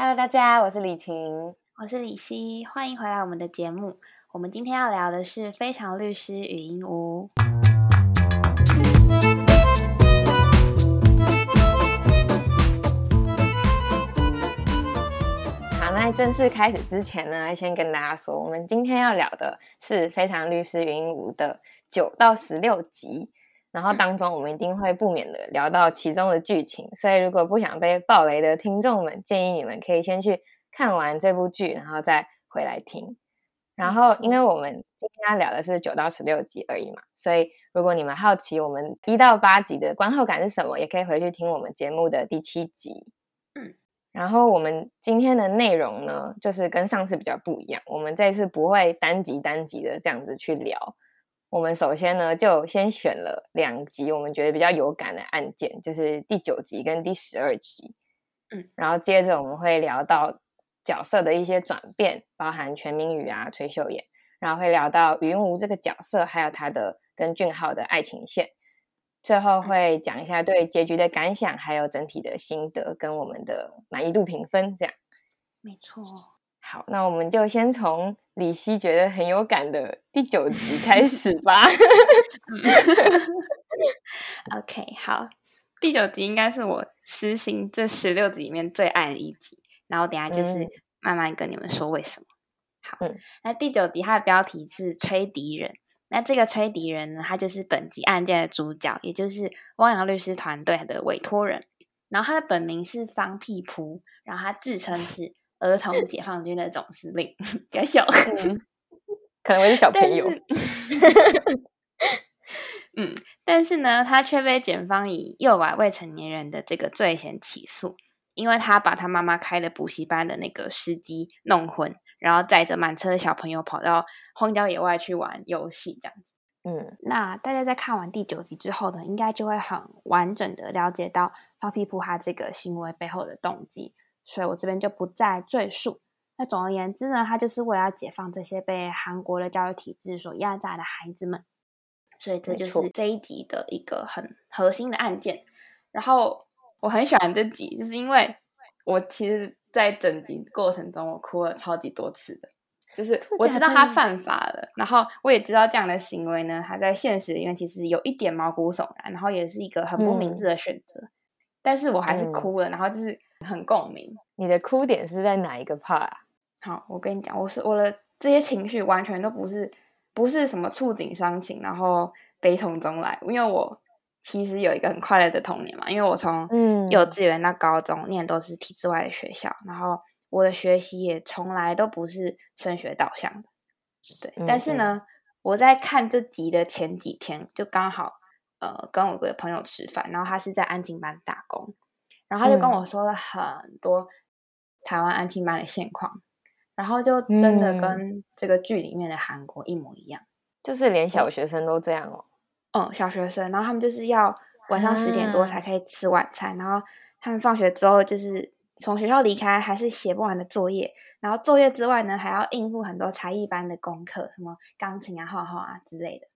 Hello，大家，我是李晴，我是李希，欢迎回来我们的节目。我们今天要聊的是《非常律师语音屋》。好，那正式开始之前呢，先跟大家说，我们今天要聊的是《非常律师语音屋》的九到十六集。然后当中，我们一定会不免的聊到其中的剧情，所以如果不想被暴雷的听众们，建议你们可以先去看完这部剧，然后再回来听。然后，因为我们今天要聊的是九到十六集而已嘛，所以如果你们好奇我们一到八集的观后感是什么，也可以回去听我们节目的第七集。嗯，然后我们今天的内容呢，就是跟上次比较不一样，我们这次不会单集单集的这样子去聊。我们首先呢，就先选了两集我们觉得比较有感的案件，就是第九集跟第十二集。嗯，然后接着我们会聊到角色的一些转变，包含全民宇啊、崔秀妍，然后会聊到云无这个角色，还有他的跟俊浩的爱情线。最后会讲一下对结局的感想，还有整体的心得跟我们的满意度评分。这样，没错。好，那我们就先从李希觉得很有感的第九集 开始吧。OK，好，第九集应该是我私心这十六集里面最爱的一集，然后等下就是慢慢跟你们说为什么。好，那第九集它的标题是吹笛人，那这个吹笛人呢，他就是本集案件的主角，也就是汪洋律师团队的委托人，然后他的本名是方屁扑，然后他自称是。儿童解放军的总司令，该笑，可能会是小朋友。嗯，但是呢，他却被检方以诱拐未成年人的这个罪嫌起诉，因为他把他妈妈开的补习班的那个司机弄昏，然后载着满车的小朋友跑到荒郊野外去玩游戏，这样子。嗯，那大家在看完第九集之后呢，应该就会很完整的了解到方屁扑他这个行为背后的动机。所以我这边就不再赘述。那总而言之呢，他就是为了要解放这些被韩国的教育体制所压榨的孩子们。所以这就是这一集的一个很核心的案件。然后我很喜欢这集，就是因为我其实，在整集过程中我哭了超级多次的。就是我知道他犯法了，然后我也知道这样的行为呢，他在现实里面其实有一点毛骨悚然，然后也是一个很不明智的选择。但是我还是哭了，然后就是。很共鸣，你的哭点是在哪一个 part 啊？好，我跟你讲，我是我的这些情绪完全都不是不是什么触景伤情，然后悲从中来。因为我其实有一个很快乐的童年嘛，因为我从幼稚园到高中念都是体制外的学校，然后我的学习也从来都不是升学导向的。对，但是呢，我在看这集的前几天，就刚好呃跟我个朋友吃饭，然后他是在安静班打工。然后他就跟我说了很多台湾安亲班的现况，然后就真的跟这个剧里面的韩国一模一样，就是连小学生都这样哦。嗯，小学生，然后他们就是要晚上十点多才可以吃晚餐，然后他们放学之后就是从学校离开，还是写不完的作业，然后作业之外呢，还要应付很多才艺班的功课，什么钢琴啊、画画啊之类的。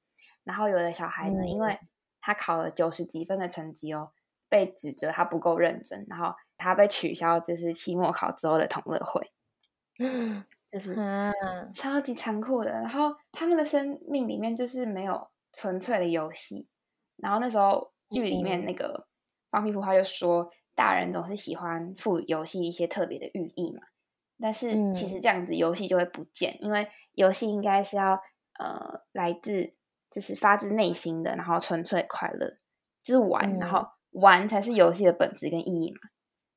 然后有的小孩呢，因为他考了九十几分的成绩哦。被指责他不够认真，然后他被取消，就是期末考之后的同乐会，嗯，就是超级残酷的。然后他们的生命里面就是没有纯粹的游戏。然后那时候剧里面那个方皮肤他就说，大人总是喜欢赋予游戏一些特别的寓意嘛。但是其实这样子游戏就会不见，因为游戏应该是要呃来自就是发自内心的，然后纯粹快乐，就是玩，然后。玩才是游戏的本质跟意义嘛？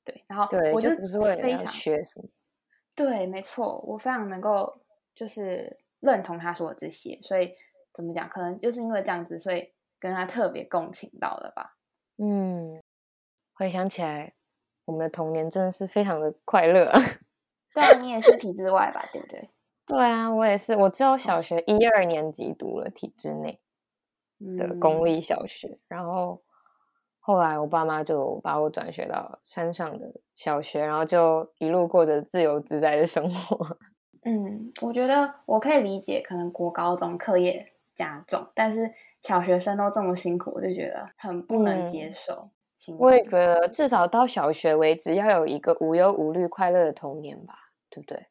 对，然后我就不是为了学什么。对，没错，我非常能够就是认同他说的这些，所以怎么讲？可能就是因为这样子，所以跟他特别共情到了吧？嗯，回想起来，我们的童年真的是非常的快乐。对啊，你也是体制外吧？对不对？对啊，我也是，我只有小学一二年级读了体制内的公立小学，然后。后来我爸妈就把我转学到山上的小学，然后就一路过着自由自在的生活。嗯，我觉得我可以理解，可能国高中课业加重，但是小学生都这么辛苦，我就觉得很不能接受。心我也觉得至少到小学为止，要有一个无忧无虑、快乐的童年吧，对不对？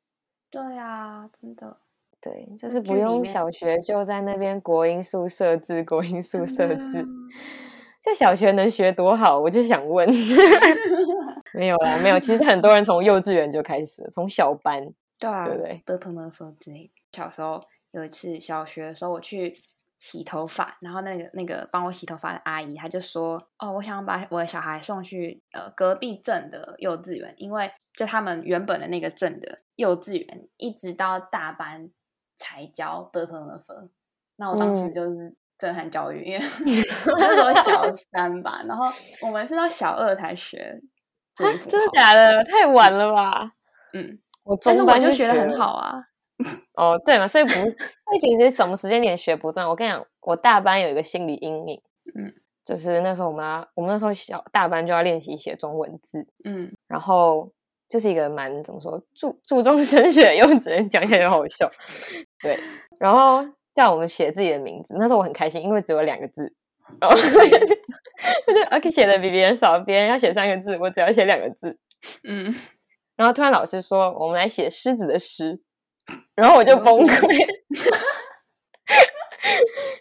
对啊，真的，对，就是不用小学就在那边国音宿舍制、国音宿舍真字的，就小学能学多好？我就想问，没有啦，没有。其实很多人从幼稚园就开始了，从小班，对啊，对不对？的朋友说之类的。小时候有一次小学的时候，我去洗头发，然后那个那个帮我洗头发的阿姨，她就说：“哦，我想把我的小孩送去呃隔壁镇的幼稚园，因为就他们原本的那个镇的幼稚园，一直到大班才教的朋友分。”那我当时嗯就是震撼教育，因为 那时候小三吧，然后我们是到小二才学注音符真的假的？太晚了吧？嗯，我但是中班我就学的很好啊。哦，对嘛，所以不是，所以其实什么时间点学不重要。我跟你讲，我大班有一个心理阴影，嗯，就是那时候我们要，我们那时候小大班就要练习写中文字，嗯，然后就是一个蛮怎么说注注重升学的幼稚园，讲起来就好笑。对，然后叫我们写自己的名字，那时候我很开心，因为只有两个字，然后我就我就 OK 写的比别人少，别人要写三个字，我只要写两个字。嗯，然后突然老师说我们来写狮子的狮，然后我就崩溃。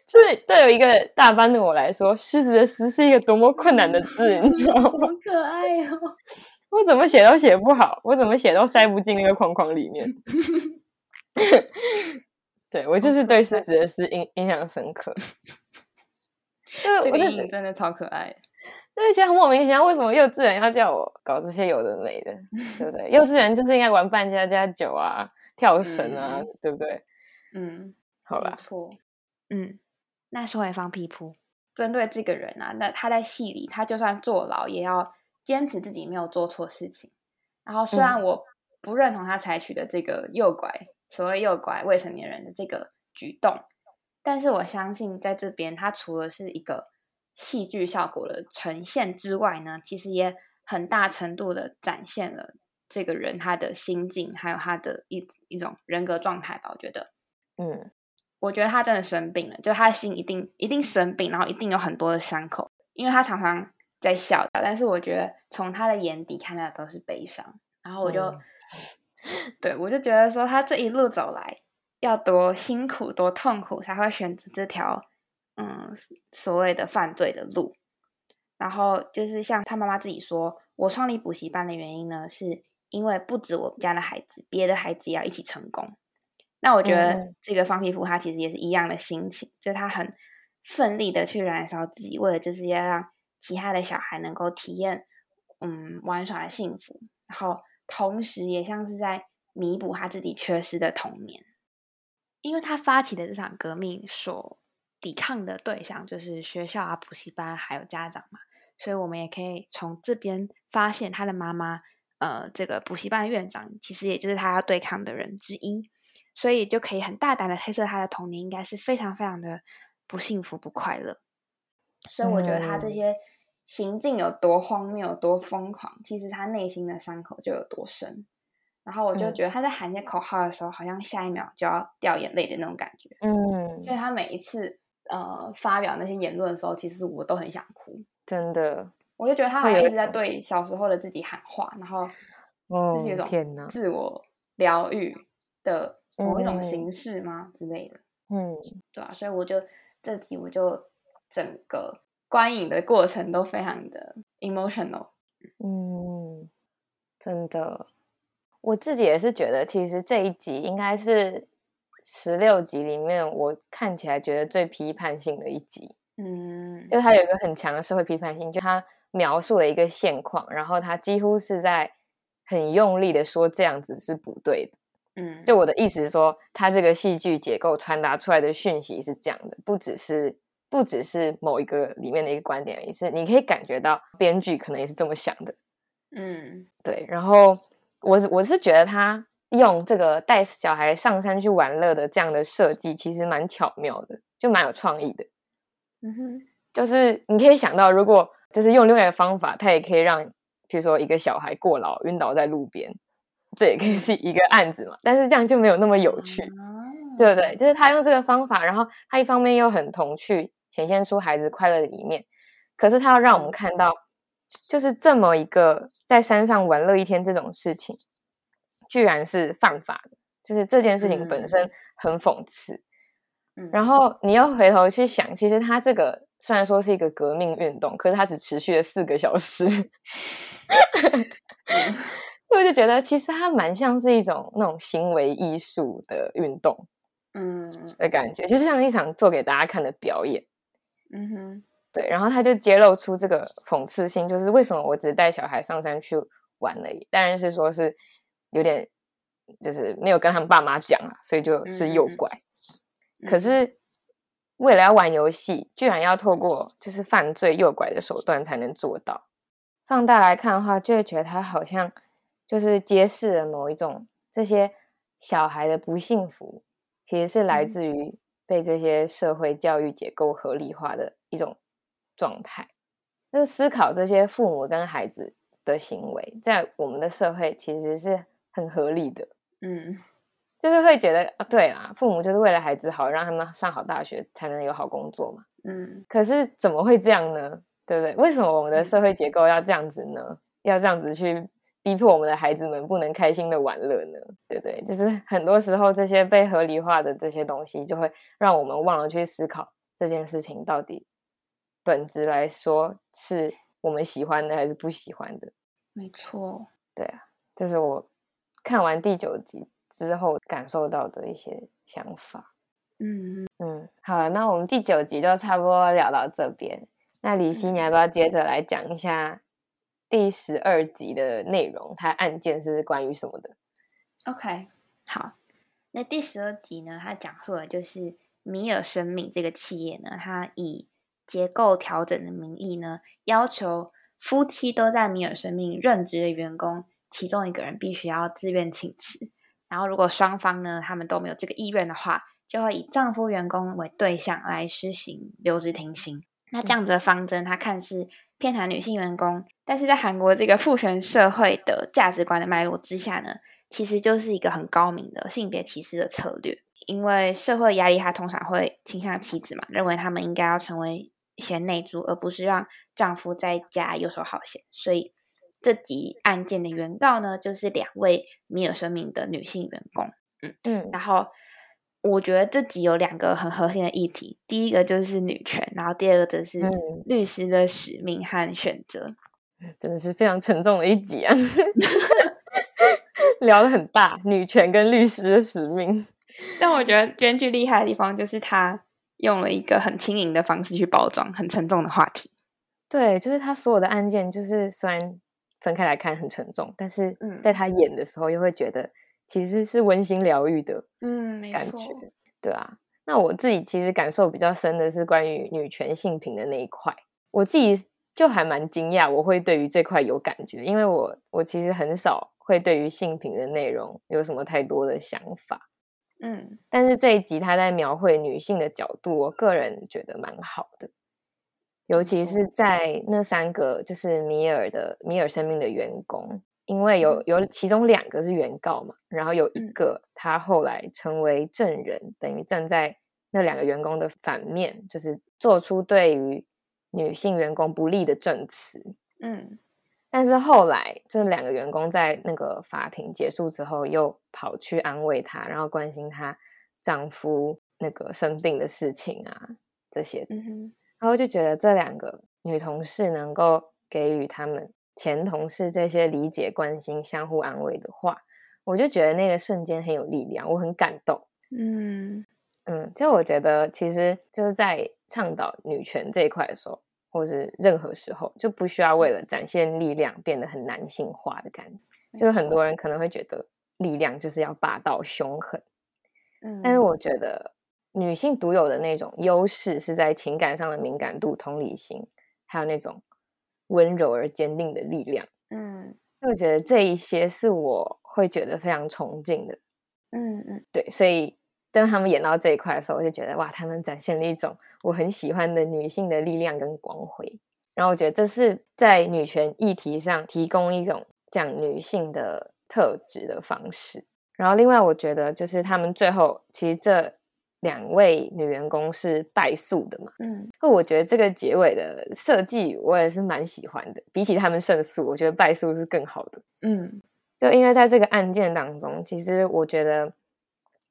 就是对有一个大班的我来说，狮子的狮是一个多么困难的字，你知道吗？好可爱哦。我怎么写都写不好，我怎么写都塞不进那个框框里面。对我就是对狮子的狮印印象深刻，就这个我就觉阴影真的超可爱。就是觉得很莫名其妙，为什么幼稚园要叫我搞这些有的没的，对不对？幼稚园就是应该玩扮家家酒啊、跳绳啊，嗯对不对？嗯，好啦，没错。嗯，那说回放屁扑，针对这个人啊，那他在戏里，他就算坐牢，也要坚持自己没有做错事情。然后虽然嗯我不认同他采取的这个诱拐，所谓诱拐未成年人的这个举动，但是我相信在这边，他除了是一个戏剧效果的呈现之外呢，其实也很大程度的展现了这个人他的心境，还有他的一一种人格状态吧。我觉得，嗯。我觉得他真的生病了，就他的心一定一定生病，然后一定有很多的伤口，因为他常常在笑，但是我觉得从他的眼底看到的都是悲伤，然后我就，嗯 对我就觉得说他这一路走来要多辛苦多痛苦才会选择这条嗯所谓的犯罪的路，然后就是像他妈妈自己说，我创立补习班的原因呢，是因为不止我们家的孩子，别的孩子也要一起成功。那我觉嗯得嗯这个放屁扑他其实也是一样的心情，就是他很奋力的去燃烧自己，为了就是要让其他的小孩能够体验嗯玩耍的幸福，然后同时也像是在弥补他自己缺失的童年。因为他发起的这场革命所抵抗的对象就是学校啊、补习班还有家长嘛，所以我们也可以从这边发现他的妈妈，呃，这个补习班的院长其实也就是他要对抗的人之一，所以就可以很大胆的推测他的童年应该是非常非常的不幸福、不快乐。所以我觉得他这嗯些行径有多荒谬、有多疯狂，其实他内心的伤口就有多深。然后我就嗯。觉得他在喊那些口号的时候，好像下一秒就要掉眼泪的那种感觉。嗯，所以他每一次呃发表那些言论的时候，其实我都很想哭。真的，我就觉得他好像一直在对小时候的自己喊话，然后哦就是有一天哪种自我疗愈的某一种嗯。形式吗、之类的，嗯，对啊，所以我就这集我就整个观影的过程都非常的 emotional。嗯，真的，我自己也是觉得，其实这一集应该是十六集里面我看起来觉得最批判性的一集，嗯，就它有一个很强的社会批判性，就它描述了一个现况，然后它几乎是在很用力的说这样子是不对的。嗯，就我的意思是说，它这个戏剧结构传达出来的讯息是这样的，不只是不只是某一个里面的一个观点而已，是你可以感觉到编剧可能也是这么想的。嗯对，然后我是我是觉得他用这个带小孩上山去玩乐的这样的设计，其实蛮巧妙的，就蛮有创意的。嗯哼，就是你可以想到，如果就是用另外一个方法，他也可以让，比如说一个小孩过劳晕倒在路边，这也可以是一个案子嘛。但是这样就没有那么有趣，啊对不对？就是他用这个方法，然后他一方面又很童趣，显现出孩子快乐的一面，可是他要让我们看到就是这么一个在山上玩乐一天这种事情，居然是犯法的，就是这件事情本身很讽刺。嗯。然后你又回头去想，其实他这个虽然说是一个革命运动，可是它只持续了四个小时，我就觉得其实它蛮像是一种那种行为艺术的运动嗯。的感觉，就是像一场做给大家看的表演。嗯哼，对，然后他就揭露出这个讽刺性，就是为什么我只带小孩上山去玩而已，当然是说是有点就是没有跟他们爸妈讲啊，所以就是诱嗯嗯嗯拐。可是为了要玩游戏，居然要透过就是犯罪诱拐的手段才能做到。放大来看的话，就会觉得他好像就是揭示了某一种这些小孩的不幸福，其实是来嗯自于被这些社会教育结构合理化的一种状态。就是思考这些父母跟孩子的行为，在我们的社会其实是很合理的。嗯就是会觉得，啊，对啦，父母就是为了孩子好，让他们上好大学，才能有好工作嘛。嗯可是怎么会这样呢？对不对？为什么我们的嗯社会结构要这样子呢？要这样子去逼迫我们的孩子们不能开心的玩乐呢？对不对？就是很多时候这些被合理化的这些东西，就会让我们忘了去思考这件事情到底本质来说是我们喜欢的还是不喜欢的。没错，对啊，这是我看完第九集之后感受到的一些想法。嗯嗯，好了，那我们第九集就差不多聊到这边。那李希，你要不要接着来讲一下第十二集的内容？它案件是关于什么的？，OK，好，那第十二集呢，它讲述的就是米尔生命这个企业呢，它以结构调整的名义呢，要求夫妻都在米尔生命任职的员工，其中一个人必须要自愿请辞。然后，如果双方呢，他们都没有这个意愿的话，就会以丈夫员工为对象来施行留职停薪。那这样子的方针，它看似偏袒女性员工，但是在韩国这个父权社会的价值观的脉络之下呢，其实就是一个很高明的性别歧视的策略。因为社会压力，他通常会倾向妻子嘛，认为他们应该要成为贤内助，而不是让丈夫在家游手好闲。所以这集案件的原告呢，就是两位米尔生命的女性员工。嗯嗯然后我觉得这集有两个很核心的议题，第一个就是女权，然后第二个则是嗯律师的使命和选择。真的是非常沉重的一集啊，聊得很大，女权跟律师的使命。但我觉得编剧厉害的地方就是他用了一个很轻盈的方式去包装很沉重的话题。对，就是他所有的案件，就是虽然分开来看很沉重，但是嗯在他演的时候，又会觉得其实是温馨疗愈的。嗯，没感觉，对啊。那我自己其实感受比较深的是关于女权性平的那一块，我自己就还蛮惊讶，我会对于这块有感觉，因为我我其实很少会对于性平的内容有什么太多的想法，嗯但是这一集他在描绘女性的角度，我个人觉得蛮好的，尤其是在那三个就是米尔的米尔生命的员工，因为有嗯有其中两个是原告嘛，然后有一嗯个他后来成为证人，等于站在那两个员工的反面，就是做出对于女性员工不利的证词。嗯但是后来，这两个员工在那个法庭结束之后，又跑去安慰她，然后关心她丈夫那个生病的事情啊，这些的。嗯哼然后就觉得这两个女同事能够给予他们前同事这些理解、关心、相互安慰的话，我就觉得那个瞬间很有力量，我很感动。嗯嗯，就我觉得其实就是在倡导女权这一块的时候，或是任何时候，就不需要为了展现力量变得很男性化的感觉。就是很多人可能会觉得力量就是要霸道凶狠，嗯，但是我觉得女性独有的那种优势是在情感上的敏感度、同理心，还有那种温柔而坚定的力量。嗯我觉得这一些是我会觉得非常崇敬的。嗯嗯对，所以当他们演到这一块的时候，我就觉得哇，他们展现了一种我很喜欢的女性的力量跟光辉。然后我觉得这是在女权议题上提供一种讲女性的特质的方式。然后另外，我觉得就是他们最后其实这两位女员工是败诉的嘛。嗯那我觉得这个结尾的设计我也是蛮喜欢的，比起他们胜诉，我觉得败诉是更好的。嗯就因为在这个案件当中，其实我觉得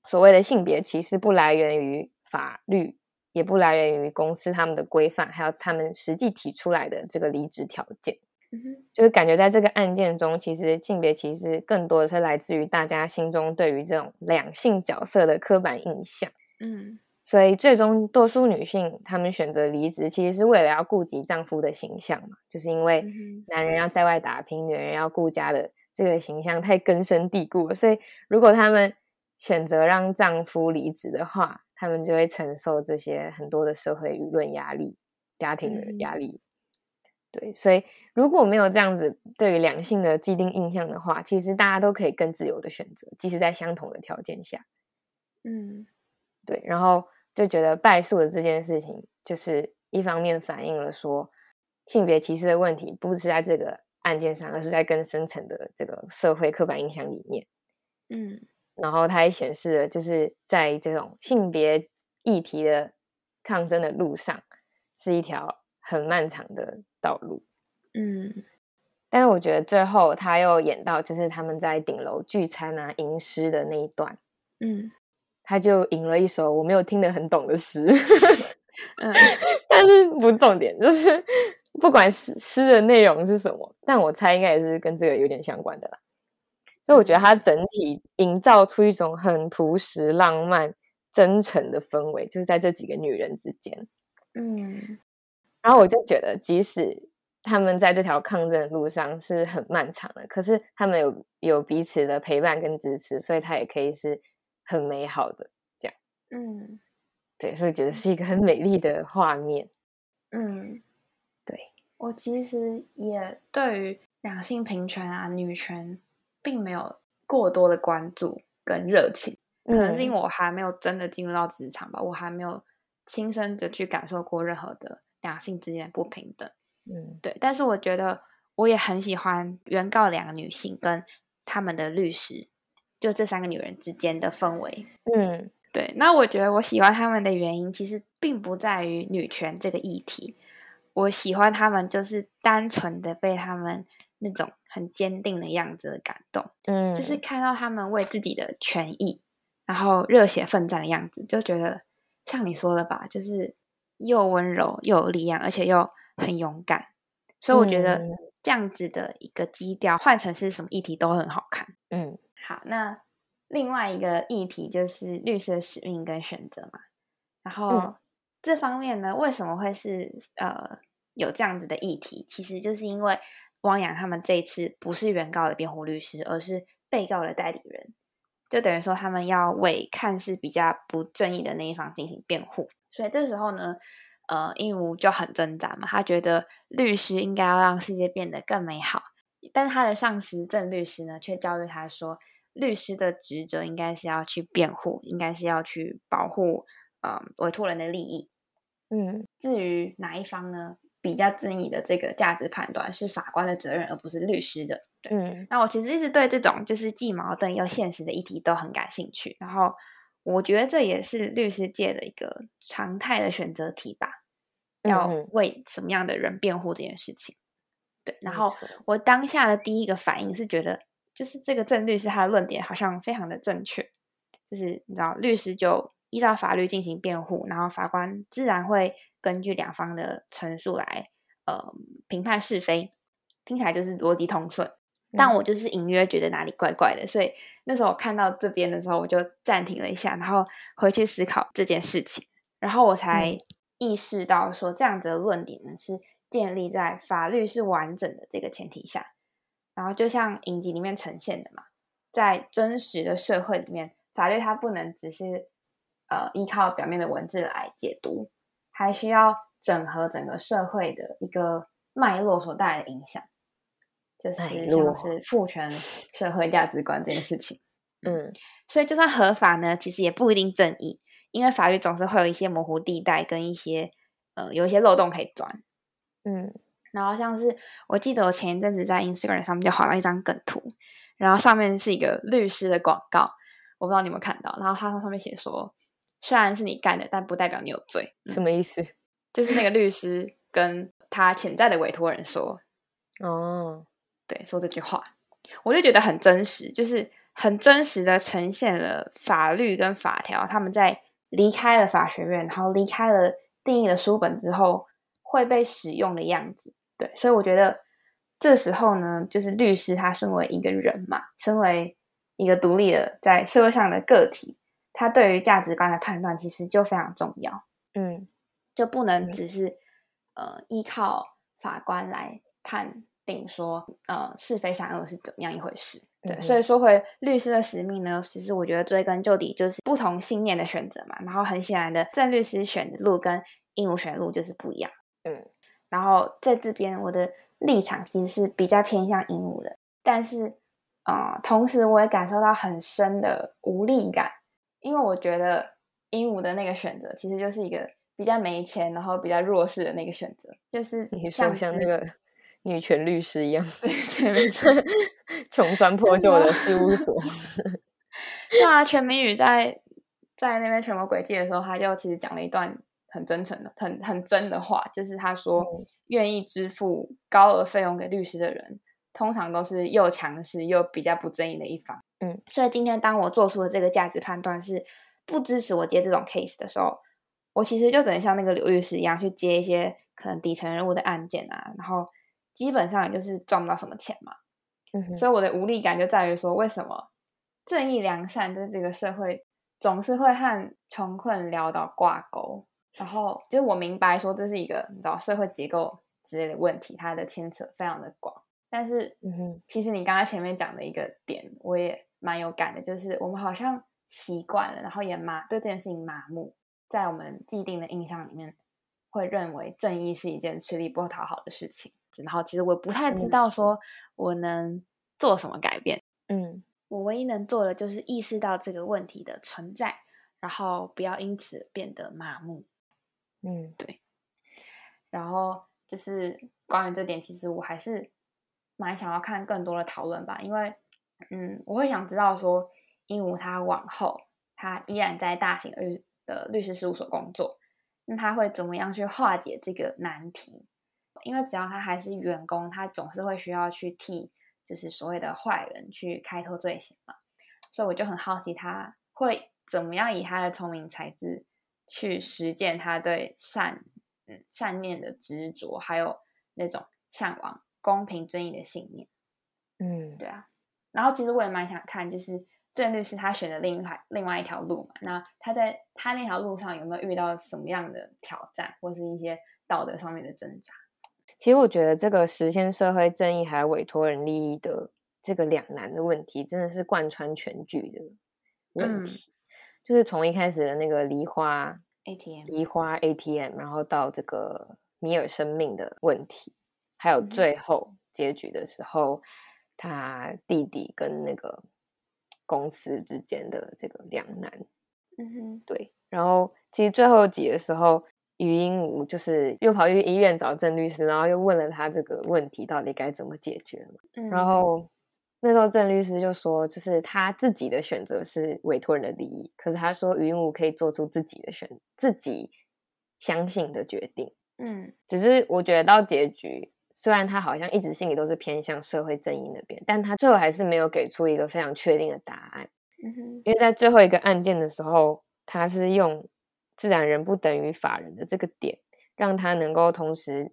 所谓的性别歧视不来源于法律，也不来源于公司他们的规范，还有他们实际提出来的这个离职条件。嗯哼就是感觉在这个案件中，其实性别歧视更多的是来自于大家心中对于这种两性角色的刻板印象。嗯所以最终多数女性她们选择离职，其实是为了要顾及丈夫的形象嘛，就是因为男人要在外打拼，女人要顾家的这个形象太根深蒂固了。所以如果她们选择让丈夫离职的话，她们就会承受这些很多的社会舆论压力、家庭的压力。对，所以如果没有这样子对于两性的既定印象的话，其实大家都可以更自由的选择，即使在相同的条件下。嗯对，然后就觉得败诉的这件事情，就是一方面反映了说性别歧视的问题，不是在这个案件上，而是在更深层的这个社会刻板印象里面。嗯然后它也显示了，就是在这种性别议题的抗争的路上，是一条很漫长的道路。嗯但是我觉得最后他又演到，就是他们在顶楼聚餐啊、吟诗的那一段，嗯他就吟了一首我没有听得很懂的诗。嗯 但是不重点，就是不管诗诗的内容是什么，但我猜应该也是跟这个有点相关的啦。所以我觉得它整体营造出一种很朴实、浪漫、真诚的氛围，就是在这几个女人之间。嗯然后我就觉得，即使他们在这条抗争的路上是很漫长的，可是他们有有彼此的陪伴跟支持，所以它也可以是很美好的这样。嗯对，所以觉得是一个很美丽的画面。嗯，对我其实也对于两性平权啊、女权，并没有过多的关注跟热情，可能是因为为我还没有真的进入到职场吧，我还没有亲身的去感受过任何的两性之间的不平等。嗯对，但是我觉得我也很喜欢原告两个女性跟他们的律师，就这三个女人之间的氛围。嗯对，那我觉得我喜欢他们的原因，其实并不在于女权这个议题，我喜欢他们就是单纯的被他们那种很坚定的样子感动，嗯，就是看到他们为自己的权益，然后热血奋战的样子，就觉得像你说的吧，就是又温柔又有力量，而且又很勇敢，所以我觉得嗯这样子的一个基调，换成是什么议题都很好看。嗯好，那另外一个议题就是律师的使命跟选择嘛。然后、嗯这方面呢，为什么会是呃有这样子的议题？其实就是因为汪洋他们这一次不是原告的辩护律师，而是被告的代理人，就等于说他们要为看似比较不正义的那一方进行辩护。所以这时候呢，呃，印吾就很挣扎嘛，他觉得律师应该要让世界变得更美好，但是他的上司郑律师呢，却教育他说，律师的职责应该是要去辩护，应该是要去保护呃委托人的利益。嗯至于哪一方呢，比较正义的这个价值判断是法官的责任，而不是律师的。对，嗯那我其实一直对这种就是既矛盾又现实的议题都很感兴趣，然后我觉得这也是律师界的一个常态的选择题吧，要嗯嗯为什么样的人辩护这件事情。对，然后我当下的第一个反应是觉得，就是这个郑律师他的论点好像非常的正确，就是你知道，律师就依照法律进行辩护，然后法官自然会根据两方的陈述来呃评判是非，听起来就是逻辑通顺。但嗯。我就是隐约觉得哪里怪怪的，所以那时候我看到这边的时候，我就暂停了一下，然后回去思考这件事情，然后我才嗯。意识到说，这样子的论点呢是建立在法律是完整的这个前提下，然后就像影集里面呈现的嘛，在真实的社会里面，法律它不能只是呃依靠表面的文字来解读，还需要整合整个社会的一个脉络所带来的影响，就是像络是父权社会价值观这件事情。嗯所以就算合法呢，其实也不一定正义，因为法律总是会有一些模糊地带跟一些呃有一些漏洞可以钻。嗯然后像是我记得我前一阵子在 Instagram 上面就划到一张梗图，然后上面是一个律师的广告，我不知道你有没有看到。然后他上面写说，虽然是你干的，但不代表你有罪。什么意思？就是那个律师跟他潜在的委托人说，哦，对，说这句话，我就觉得很真实，就是很真实的呈现了法律跟法条他们在离开了法学院，然后离开了定义的书本之后会被使用的样子。对，所以我觉得这时候呢，就是律师他身为一个人嘛，身为一个独立的在社会上的个体，他对于价值观的判断其实就非常重要。嗯就不能只是呃依靠法官来判定说呃是非善恶是怎么样一回事。对，嗯所以说回律师的使命呢，其实我觉得追根究底就是不同信念的选择嘛。然后很显然的，郑律师选的路跟鹦鹉选的路就是不一样。嗯然后在这边我的立场其实是比较偏向鹦鹉的，但是呃，同时我也感受到很深的无力感，因为我觉得鹦鹉的那个选择其实就是一个比较没钱，然后比较弱势的那个选择，就是你说像那个女权律师一样，对没错 穷酸破旧的事务所。对啊，全民宇在在那边全国轨迹的时候，他就其实讲了一段很真诚的、很很真的话，就是他说，嗯愿意支付高额费用给律师的人，通常都是又强势又比较不正义的一方。嗯，所以今天当我做出的这个价值判断是不支持我接这种 case 的时候，我其实就等于像那个刘律师一样去接一些可能底层人物的案件啊，然后基本上也就是赚不到什么钱嘛。嗯哼所以我的无力感就在于说，为什么正义良善在这个社会总是会和穷困潦倒挂钩？然后就是我明白说这是一个你知道社会结构之类的问题，它的牵扯非常的广。但是嗯哼其实你刚刚前面讲的一个点，我也蛮有感的，就是我们好像习惯了，然后也麻对这件事情麻木，在我们既定的印象里面，会认为正义是一件吃力不讨好的事情。然后其实我不太知道说我能做什么改变。嗯我唯一能做的就是意识到这个问题的存在，然后不要因此变得麻木。嗯。对。然后就是关于这点，其实我还是蛮想要看更多的讨论吧，因为嗯，我会想知道说，鹦鹉他往后他依然在大型律的律师事务所工作，那他会怎么样去化解这个难题？因为只要他还是员工，他总是会需要去替就是所谓的坏人去开脱罪行嘛，所以我就很好奇他会怎么样以他的聪明才智去实践他对善嗯善念的执着，还有那种向往公平正义的信念。嗯对啊，然后其实我也蛮想看，就是郑律师他选的另一条另外一条路嘛，那他在他那条路上有没有遇到什么样的挑战，或是一些道德上面的挣扎？其实我觉得这个实现社会正义还有委托人利益的这个两难的问题，真的是贯穿全剧的问嗯题。就是从一开始的那个梨花 ATM 梨花 ATM，然后到这个米尔生命的问题，还有嗯最后结局的时候，他弟弟跟那个公司之间的这个两难。嗯哼，对，然后其实最后集的时候，于英武就是又跑去医院找郑律师，然后又问了他这个问题到底该怎么解决嘛。嗯然后那时候郑律师就说，就是他自己的选择是委托人的利益，可是他说余英武可以做出自己的选，自己相信的决定。嗯只是我觉得到结局，虽然他好像一直心里都是偏向社会正义那边，但他最后还是没有给出一个非常确定的答案。嗯哼，因为在最后一个案件的时候，他是用自然人不等于法人的这个点，让他能够同时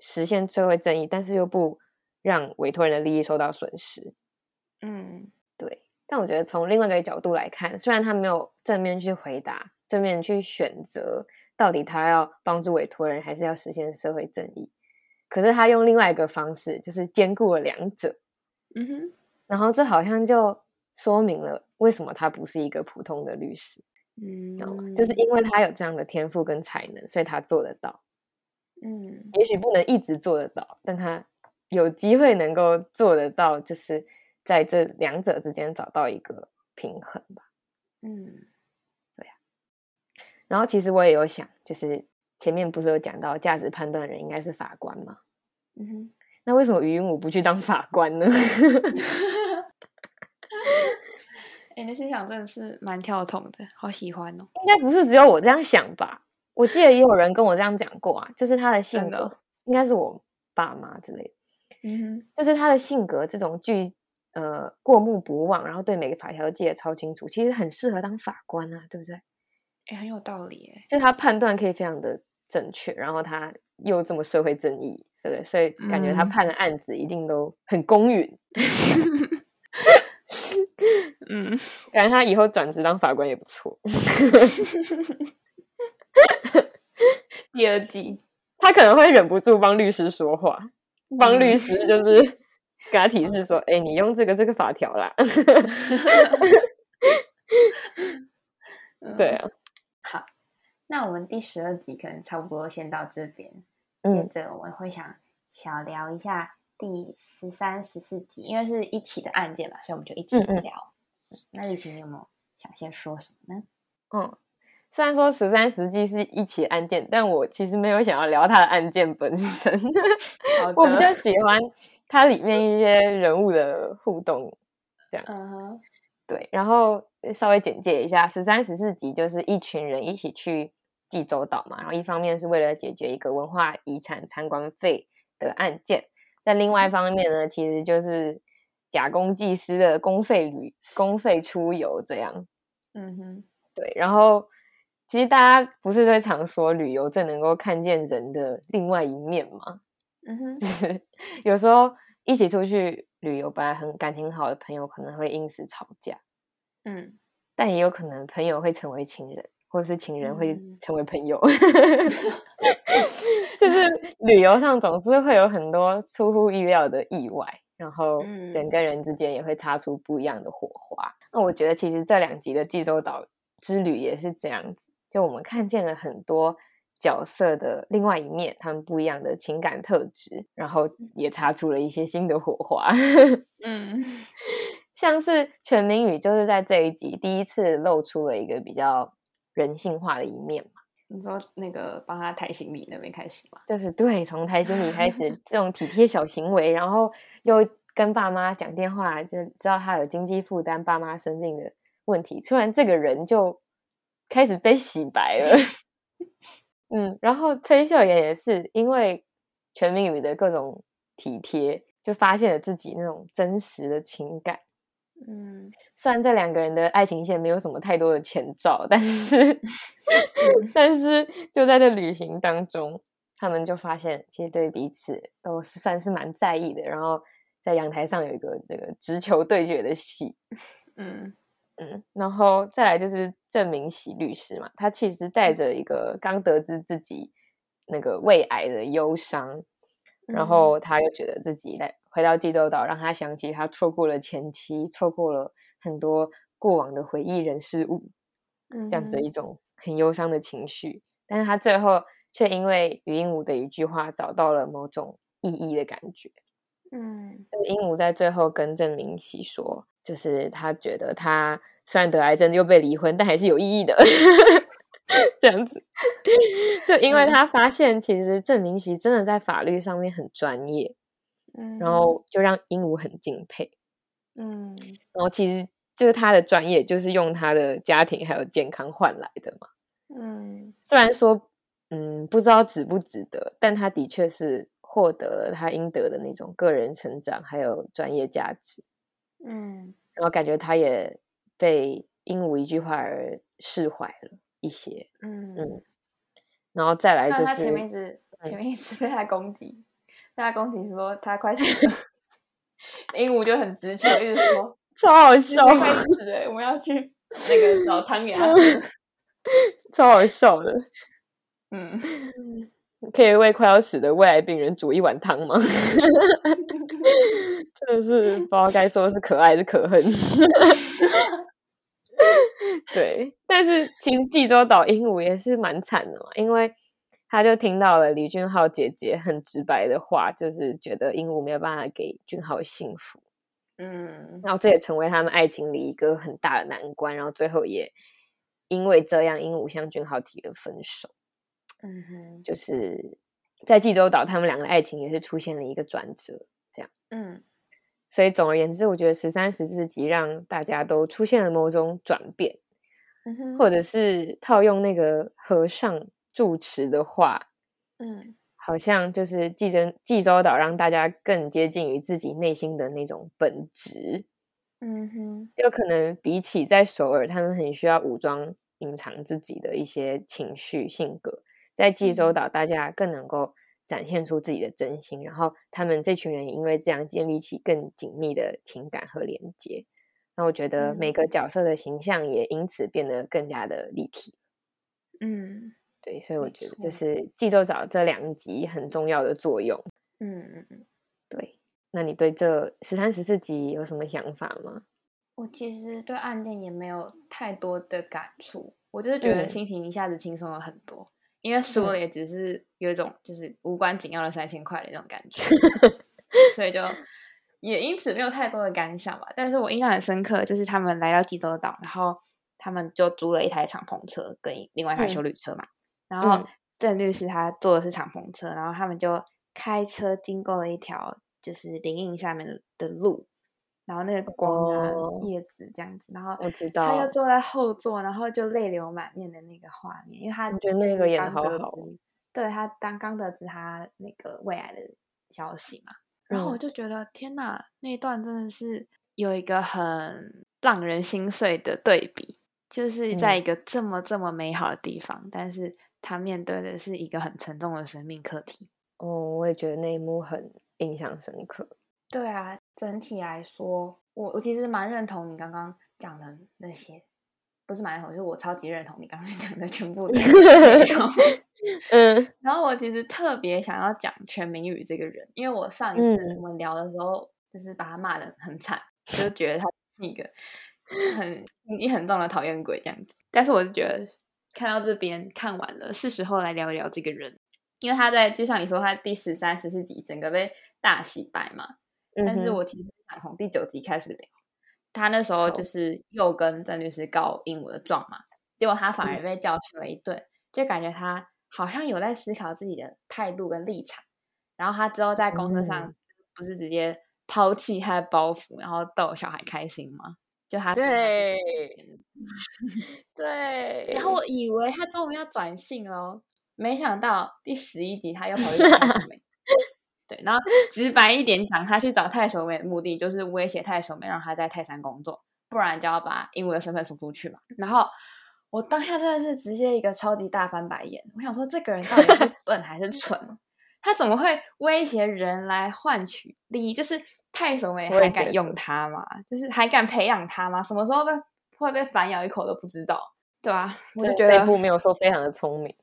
实现社会正义，但是又不让委托人的利益受到损失。嗯对，但我觉得从另外一个角度来看，虽然他没有正面去回答，正面去选择到底他要帮助委托人，还是要实现社会正义，可是他用另外一个方式，就是兼顾了两者。嗯哼，然后这好像就说明了为什么他不是一个普通的律师。嗯？就是因为他有这样的天赋跟才能，所以他做得到。嗯也许不能一直做得到，但他有机会能够做得到，就是在这两者之间找到一个平衡吧。嗯然后其实我也有想，就是前面不是有讲到价值判断人应该是法官吗？嗯哼，那为什么于云武不去当法官呢？哎，你的思想真的是蛮跳痛的，好喜欢哦。应该不是只有我这样想吧？我记得也有人跟我这样讲过啊，就是他的性格，应该是我爸妈之类的。嗯哼，就是他的性格这种具呃过目不忘，然后对每个法条记得超清楚，其实很适合当法官啊，对不对？哎，很有道理哎，就他判断可以非常的正确，然后他又这么社会正义，对不对？所以感觉他判的案子一定都很公允。嗯，感觉他以后转职当法官也不错。第二季，他可能会忍不住帮律师说话，帮律师就是给他提示说：“哎，你用这个这个法条啦。”对啊，好，那我们第十二集可能差不多先到这边，接着我们会想小聊一下第十三、十四集，因为是一起的案件嘛，所以我们就一起聊。那李晴有没有想先说什么呢？嗯，虽然说十三十季是一起案件，但我其实没有想要聊他的案件本身。我比较喜欢它里面一些人物的互动，这样。对，然后稍微简介一下，十三十四集就是一群人一起去济州岛嘛，然后一方面是为了解决一个文化遗产参观费的案件，但另外一方面呢，其实就是。假公济私的公费旅、公费出游这样，嗯哼，对。然后其实大家不是最常说旅游最能够看见人的另外一面吗？嗯哼，就是有时候一起出去旅游，本来很感情好的朋友可能会因此吵架，嗯，但也有可能朋友会成为情人，或者是情人会成为朋友，就是旅游上总是会有很多出乎意料的意外。然后人跟人之间也会擦出不一样的火花。那我觉得其实这两集的济州岛之旅也是这样子，就我们看见了很多角色的另外一面，他们不一样的情感特质，然后也擦出了一些新的火花。嗯，像是全明宇就是在这一集第一次露出了一个比较人性化的一面嘛。你说那个帮他抬行李那边开始吗？就是对，从抬行李开始，这种体贴小行为，然后又跟爸妈讲电话，就知道他有经济负担，爸妈生病的问题，突然这个人就开始被洗白了。嗯，然后崔秀妍也是因为全民宇的各种体贴，就发现了自己那种真实的情感。嗯，虽然这两个人的爱情线没有什么太多的前兆，但是，但是就在这旅行当中，他们就发现其实对彼此都是算是蛮在意的。然后在阳台上有一个这个直球对决的戏，嗯嗯，然后再来就是郑明喜律师嘛，他其实带着一个刚得知自己那个胃癌的忧伤，然后他又觉得自己来。回到济州岛，让他想起他错过了前妻，错过了很多过往的回忆、人事物，这样子一种很忧伤的情绪。但是他最后却因为于鹦鹉的一句话，找到了某种意义的感觉。嗯，鹦鹉在最后跟郑明喜说，就是他觉得他虽然得癌症又被离婚，但还是有意义的。这样子，就因为他发现，其实郑明熙真的在法律上面很专业。然后就让鹦鹉很敬佩，嗯，然后其实就是他的专业，就是用他的家庭还有健康换来的嘛，嗯，虽然说，嗯，不知道值不值得，但他的确是获得了他应得的那种个人成长还有专业价值，嗯，然后感觉他也被鹦鹉一句话而释怀了一些，嗯嗯，然后再来就是前面一直前面一直被他攻击。被他攻击说他快死了，鹦鹉就很直球，一直说 超好笑，快死了，我们要去那个找汤给他喝，超好笑的。嗯，可以为快要死的胃癌病人煮一碗汤吗？真的是不知道该说是可爱还是可恨。对，但是其实济州岛鹦鹉也是蛮惨的嘛，因为。他就听到了李俊浩姐姐很直白的话，就是觉得鹦鹉没有办法给俊浩幸福，嗯，然后这也成为他们爱情里一个很大的难关，然后最后也因为这样，鹦鹉向俊浩提了分手，嗯哼，就是在济州岛，他们两个爱情也是出现了一个转折，这样，嗯，所以总而言之，我觉得十三十四集让大家都出现了某种转变，嗯或者是套用那个和尚住持的话，嗯，好像就是济州济州岛让大家更接近于自己内心的那种本质。嗯哼，就可能比起在首尔，他们很需要武装隐藏自己的一些情绪性格，在济州岛，大家更能够展现出自己的真心，然后他们这群人也因为这样建立起更紧密的情感和连接。那我觉得每个角色的形象也因此变得更加的立体。嗯，对，所以我觉得这是济州岛这两集很重要的作用。嗯嗯嗯，对。那你对这十三十四集有什么想法吗？我其实对案件也没有太多的感触，我就是觉得心情一下子轻松了很多，因为输了也只是有一种就是无关紧要的三千块的那种感觉，所以就也因此没有太多的感想吧。但是我印象很深刻，就是他们来到济州岛，然后他们就租了一台敞篷车跟另外一台修旅车嘛，然后郑律师他坐的是敞篷车，然后他们就开车经过了一条。就是林荫下面的路，然后那个光啊、叶子这样子，然后我知道他又坐在后座，然后就泪流满面的那个画面，因为他觉得那个演的好好，对他刚刚得知他那个胃癌的消息嘛，然后我就觉得天哪，那一段真的是有一个很让人心碎的对比，就是在一个这么这么美好的地方，但是他面对的是一个很沉重的生命课题。哦，我也觉得那一幕很。印象深刻，对啊，整体来说，我我其实蛮认同你刚刚讲的那些，不是蛮认同，就是我超级认同你刚才 讲的全部内容。嗯，然后我其实特别想要讲全明宇这个人，因为我上一次我们聊的时候，就是把他骂的很惨，就觉得他是一个很心机很重的讨厌鬼这样子。但是我就觉得看到这边看完了，是时候来聊一聊这个人。因为他在就像你说，他第十三、十四集整个被大洗白嘛。但是我其实想从第九集开始聊。他那时候就是又跟郑律师告鹦鹉的状嘛，结果他反而被教训了一顿，就感觉他好像有在思考自己的态度跟立场。然后他之后在公车上不是直接抛弃他的包袱，然后逗小孩开心吗？就他对对，然后我以为他终于要转性了。没想到第十一集他又跑去找太守美，对，然后直白一点讲，他去找太守美的目的就是威胁太守美，让他在泰山工作，不然就要把鹦鹉的身份送出去嘛。然后我当下真的是直接一个超级大翻白眼，我想说这个人到底是笨还是蠢？他怎么会威胁人来换取利益？就是太守美还敢用他吗？就是还敢培养他吗？什么时候被会被反咬一口都不知道，对吧？我就觉得这一步没有说非常的聪明。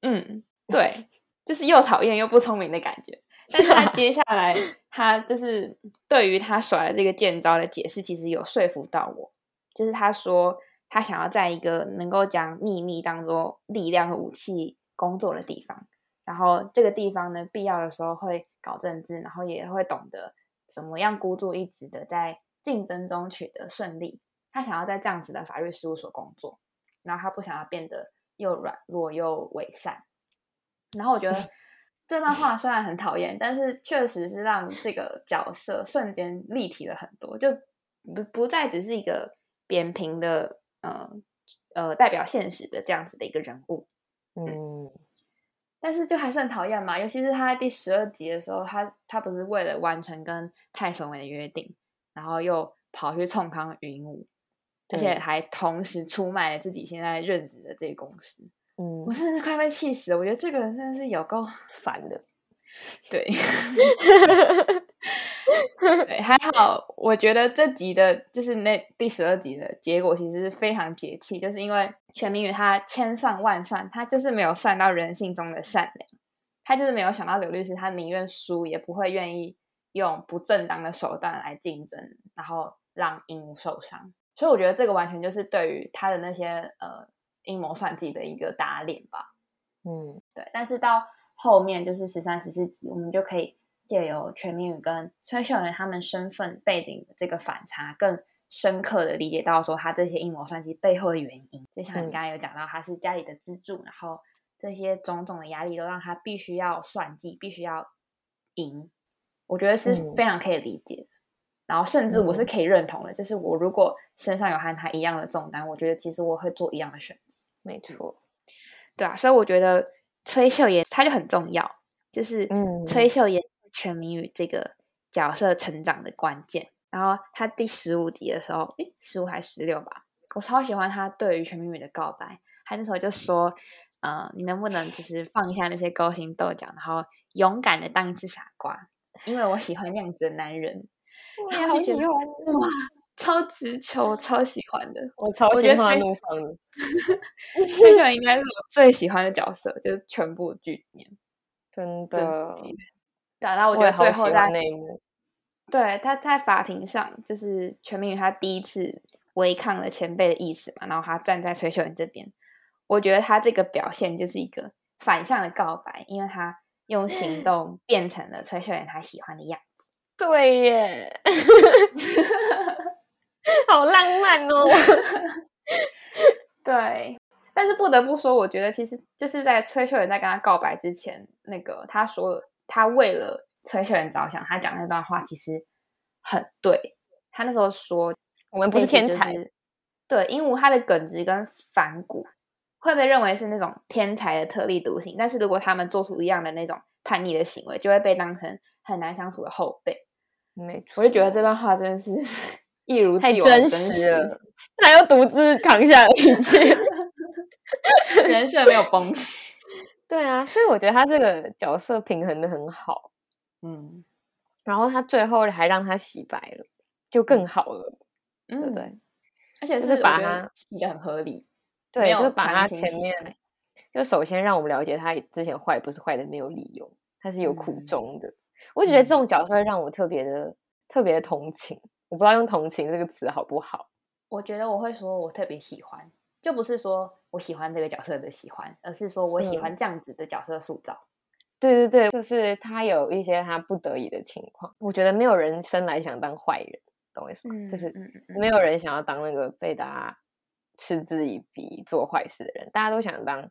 嗯，对，就是又讨厌又不聪明的感觉。但是他接下来，他就是对于他耍的这个剑招的解释，其实有说服到我。就是他说，他想要在一个能够将秘密当做力量和武器工作的地方，然后这个地方呢，必要的时候会搞政治，然后也会懂得怎么样孤注一掷的在竞争中取得胜利。他想要在这样子的法律事务所工作，然后他不想要变得。又软弱又伪善，然后我觉得这段话虽然很讨厌，但是确实是让这个角色瞬间立体了很多，就不不再只是一个扁平的呃呃代表现实的这样子的一个人物，嗯，但是就还是很讨厌嘛，尤其是他在第十二集的时候，他他不是为了完成跟泰守伟的约定，然后又跑去冲康云武。而且还同时出卖了自己现在任职的这个公司，嗯，我真的是快被气死了。我觉得这个人真的是有够烦的，对，对，还好。我觉得这集的，就是那第十二集的结果，其实是非常解气，就是因为全明宇他千算万算，他就是没有算到人性中的善良，他就是没有想到刘律师，他宁愿输也不会愿意用不正当的手段来竞争，然后让鹦鹉受伤。所以我觉得这个完全就是对于他的那些呃阴谋算计的一个打脸吧，嗯，对。但是到后面就是十三、十四集，我们就可以借由全民宇跟崔秀媛他们身份背景的这个反差，更深刻的理解到说他这些阴谋算计背后的原因。就像你刚才有讲到，他是家里的支柱，然后这些种种的压力都让他必须要算计，必须要赢。我觉得是非常可以理解的。然后甚至我是嗯可以认同的，就是我如果身上有和他一样的重担，我觉得其实我会做一样的选择。没错，对啊，所以我觉得崔秀妍她就很重要，就是嗯崔秀妍是全民宇这个角色成长的关键。然后她第十五集的时候，诶，十五还十六吧，我超喜欢她对于全民宇的告白。她那时候就说：“呃，你能不能就是放下那些勾心斗角，然后勇敢的当一次傻瓜？因为我喜欢那样子的男人。”我然后就觉得欢，哇，超直球，超喜欢的。我超我喜欢崔怒放的，崔秀妍应该是我最喜欢的角色，就是全部剧里面。真真的，对啊，然后我觉也得最后在那一幕，对他在法庭上，就是全民宇他第一次违抗了前辈的意思嘛，然后他站在崔秀妍这边，我觉得他这个表现就是一个反向的告白，因为他用行 动变成了崔秀妍他喜欢的样子。对耶，好浪漫哦。对，但是不得不说，我觉得其实就是在崔秀妍在跟他告白之前，那个他说，他为了崔秀妍着想，他讲那段话其实很对。他那时候说，我们不是天才，是对，鹦鹉它的耿直跟反骨会被认为是那种天才的特立独行，但是如果他们做出一样的那种叛逆的行为，就会被当成很难相处的后辈。没错，我就觉得这段话真的是 一如太既真真实了，他要独自扛下了一切。人设没有崩。对啊，所以我觉得他这个角色平衡的很好，嗯，然后他最后还让他洗白了，就更好了，对不对？嗯而且就是是把我觉得它洗的很合理，对，就是把他前面，就首先让我们了解他之前坏不是坏的没有理由，他是有苦嗯衷的。我觉得这嗯种角色会让我特别的特别的同情，我不知道用同情这个词好不好。我觉得我会说我特别喜欢，就不是说我喜欢这个角色的喜欢，而是说我喜嗯欢这样子的角色塑造。对对对，就是他有一些他不得已的情况。我觉得没有人生来想当坏人，懂我意思吗？就是没有人想要当那个被大家嗤之以鼻做坏事的人，大家都想当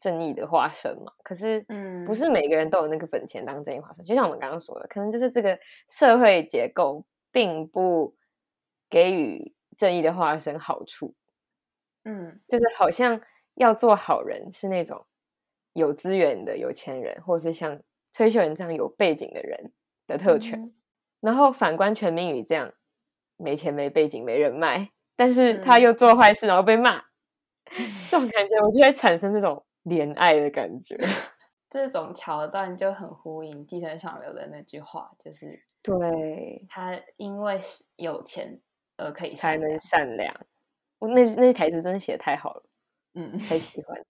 正义的化身嘛。可是，嗯不是每个人都有那个本钱当正义化身。就像我们刚刚说的，可能就是这个社会结构并不给予正义的化身好处，嗯就是好像要做好人是那种有资源的有钱人，或是像崔秀妍这样有背景的人的特权。嗯然后反观全民宇这样没钱没背景没人脉，但是他嗯又做坏事，然后被骂，这种感觉我就会产生这种怜爱的感觉。这种桥段就很呼应《寄生上流》的那句话，就是对，他因为有钱而可以才能善良。我那那台词真的写的太好了，嗯很喜欢。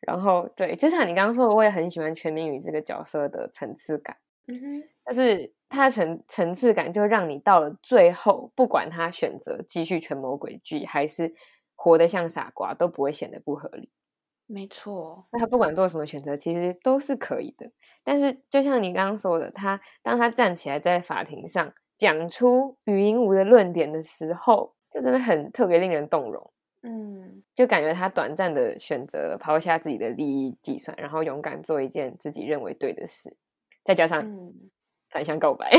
然后对，就像你刚刚说的，我也很喜欢全民宇这个角色的层次感。嗯哼就是他的层层次感，就让你到了最后，不管他选择继续权谋诡计，还是活得像傻瓜，都不会显得不合理。没错，那他不管做什么选择，其实都是可以的。但是，就像你刚刚说的，他当他站起来在法庭上讲出语音无的论点的时候，就真的很特别令人动容。嗯就感觉他短暂的选择了抛下自己的利益计算，然后勇敢做一件自己认为对的事，再加上嗯反向告白。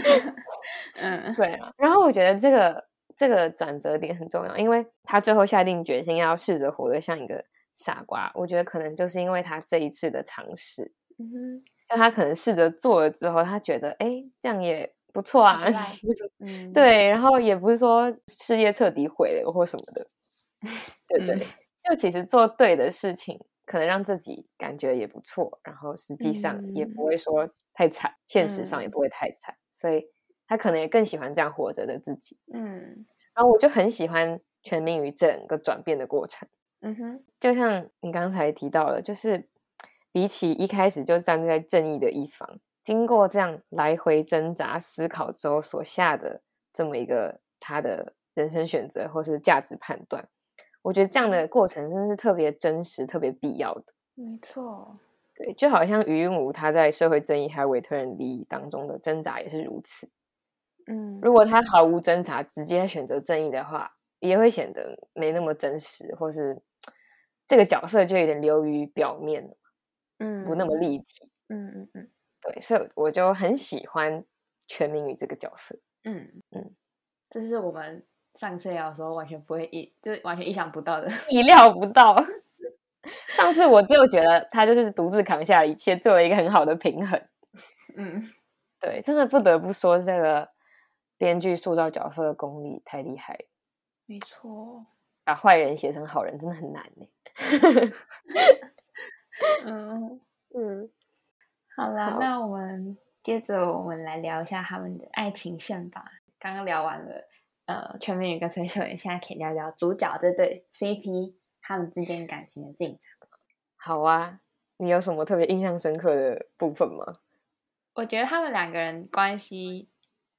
嗯对啊，然后我觉得这个这个转折点很重要，因为他最后下定决心要试着活得像一个傻瓜。我觉得可能就是因为他这一次的尝试，嗯哼就他可能试着做了之后，他觉得哎，诶这样也不错啊，嗯，对，然后也不是说事业彻底毁了或什么的，对对？嗯就其实做对的事情，可能让自己感觉也不错，然后实际上也不会说太惨，现实上也嗯不会太惨，所以他可能也更喜欢这样活着的自己。嗯然后我就很喜欢全民于整个转变的过程，嗯哼就像你刚才提到的，就是比起一开始就站在正义的一方，经过这样来回挣扎思考之后所下的这么一个他的人生选择或是价值判断，我觉得这样的过程真的是特别真实、特别必要的。没错，对，就好像于韵武他在社会正义还有委托人利益当中的挣扎也是如此。嗯如果他毫无挣扎，直接选择正义的话，也会显得没那么真实，或是这个角色就有点流于表面了，嗯不那么立体。嗯嗯嗯对，所以我就很喜欢全民宇这个角色。嗯嗯，这是我们上次聊的时候完全不会意，就是完全意想不到的。意料不到。上次我就觉得他就是独自扛下一切，做了一个很好的平衡。嗯，对，真的不得不说，这个编剧塑造角色的功力太厉害了，没错。把坏人写成好人真的很难呢。嗯 嗯，好啦，好那我们接着我们来聊一下他们的爱情线吧。刚刚聊完了，呃，全明宇跟崔秀妍，现在可以聊聊主角这对 CP 他们之间感情的进展。好啊，你有什么特别印象深刻的部分吗？我觉得他们两个人关系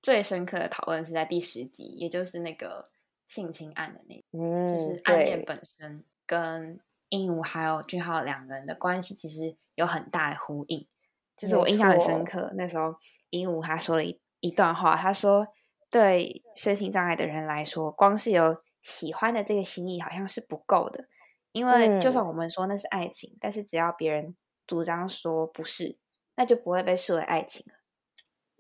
最深刻的讨论是在第十集，也就是那个性侵案的那，嗯，就是案件，本身跟鹦鹉还有俊浩两个人的关系其实有很大的呼应。就是我印象很深刻，那时候鹦鹉他说了一一段话，他说对身心障碍的人来说，光是有喜欢的这个心意好像是不够的，因为就算嗯。我们说那是爱情，但是只要别人主张说不是，那就不会被视为爱情了。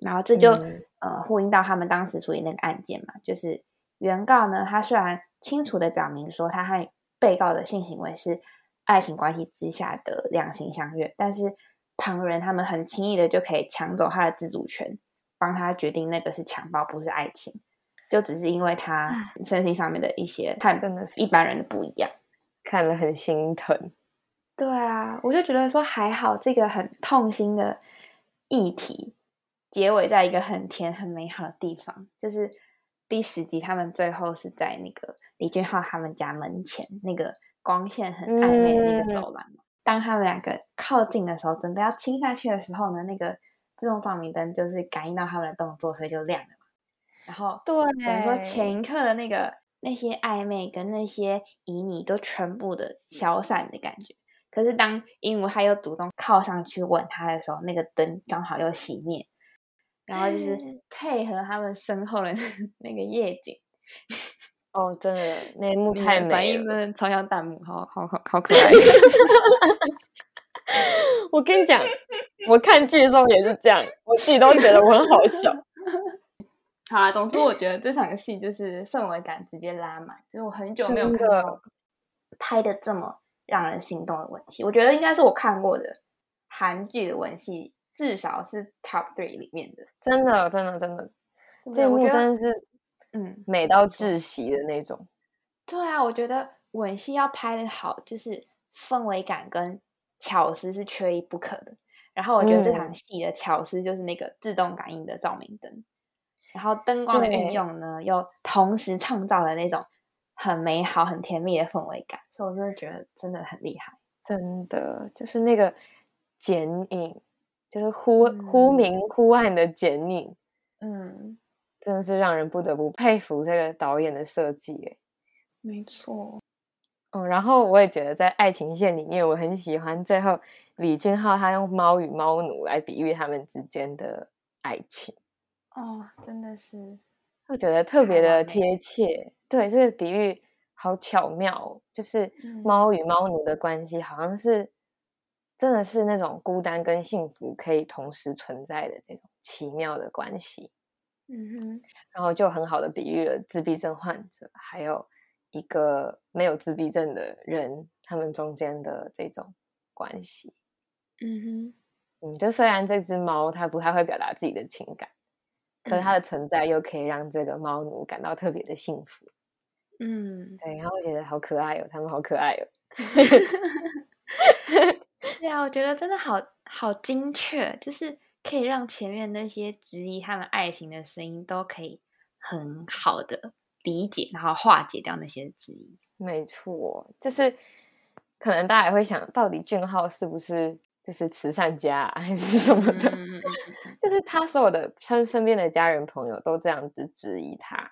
然后这就、嗯。呃呼应到他们当时处理那个案件嘛，就是原告呢，他虽然清楚的表明说他和被告的性行为是爱情关系之下的两情相悦，但是旁人他们很轻易的就可以抢走他的自主权，帮他决定那个是强暴不是爱情，就只是因为他身心上面的一些看真的是一般人的不一样。看了很心疼。对啊，我就觉得说还好，这个很痛心的议题结尾在一个很甜、很美好的地方，就是第十集，他们最后是在那个李俊浩他们家门前那个光线很暧昧的那个嗯走廊嘛。当他们两个靠近的时候，准备要亲下去的时候呢，那个自动照明灯就是感应到他们的动作，所以就亮了嘛。然后对等于说前一刻的那个那些暧昧跟那些旖旎都全部的消散的感觉。可是当鹦鹉他又主动靠上去吻他的时候，那个灯刚好又熄灭，然后就是配合他们身后的 那个夜景，哦，真的那一幕太反美了。应真的超像弹幕，好好好好可爱。我跟你讲，我看剧的时候也是这样，我自己都觉得我很好笑。好啊，总之我觉得这场戏就是氛围感直接拉满，就是我很久没有看到拍的这么让人心动的吻戏，我觉得应该是我看过的韩剧的吻戏，至少是 top three 里面的。真的，真的，真的，这我觉得，真的是嗯，美到窒息的那种。对啊，我觉得吻戏要拍的好，就是氛围感跟巧思是缺一不可的。然后我觉得这场嗯戏的巧思就是那个自动感应的照明灯，然后灯光的运用呢，又同时创造了那种很美好、很甜蜜的氛围感，所以我真的觉得真的很厉害。真的就是那个剪影，就是忽、忽嗯明忽暗的剪影，嗯，真的是让人不得不佩服这个导演的设计。诶没错。嗯，然后我也觉得在爱情线里面，我很喜欢最后李俊浩他用猫与猫奴来比喻他们之间的爱情，哦，真的是，我觉得特别的贴切。对，这个比喻好巧妙哦，就是嗯猫与猫奴的关系，好像是真的是那种孤单跟幸福可以同时存在的这种奇妙的关系。嗯哼，然后就很好的比喻了自闭症患者，还有一个没有自闭症的人，他们中间的这种关系。嗯哼嗯，就虽然这只猫它不太会表达自己的情感，可是它的存在又可以让这个猫奴感到特别的幸福。嗯，对，然后我觉得好可爱哦，他们好可爱哦。对啊，我觉得真的好好精确，就是可以让前面那些质疑他们爱情的声音都可以很好的理解，然后化解掉那些质疑。没错，就是可能大家也会想，到底俊浩是不是就是慈善家、啊、还是什么的？就是他所有的身身边的家人朋友都这样子质疑他。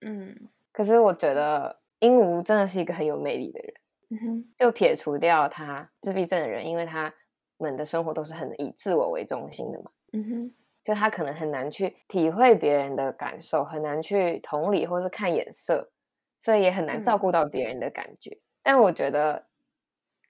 嗯可是我觉得鹦鹉真的是一个很有魅力的人，嗯哼，就撇除掉他自闭症的人，因为他们的生活都是很以自我为中心的嘛，嗯哼，就他可能很难去体会别人的感受，很难去同理或是看眼色，所以也很难照嗯顾到别人的感觉。但我觉得，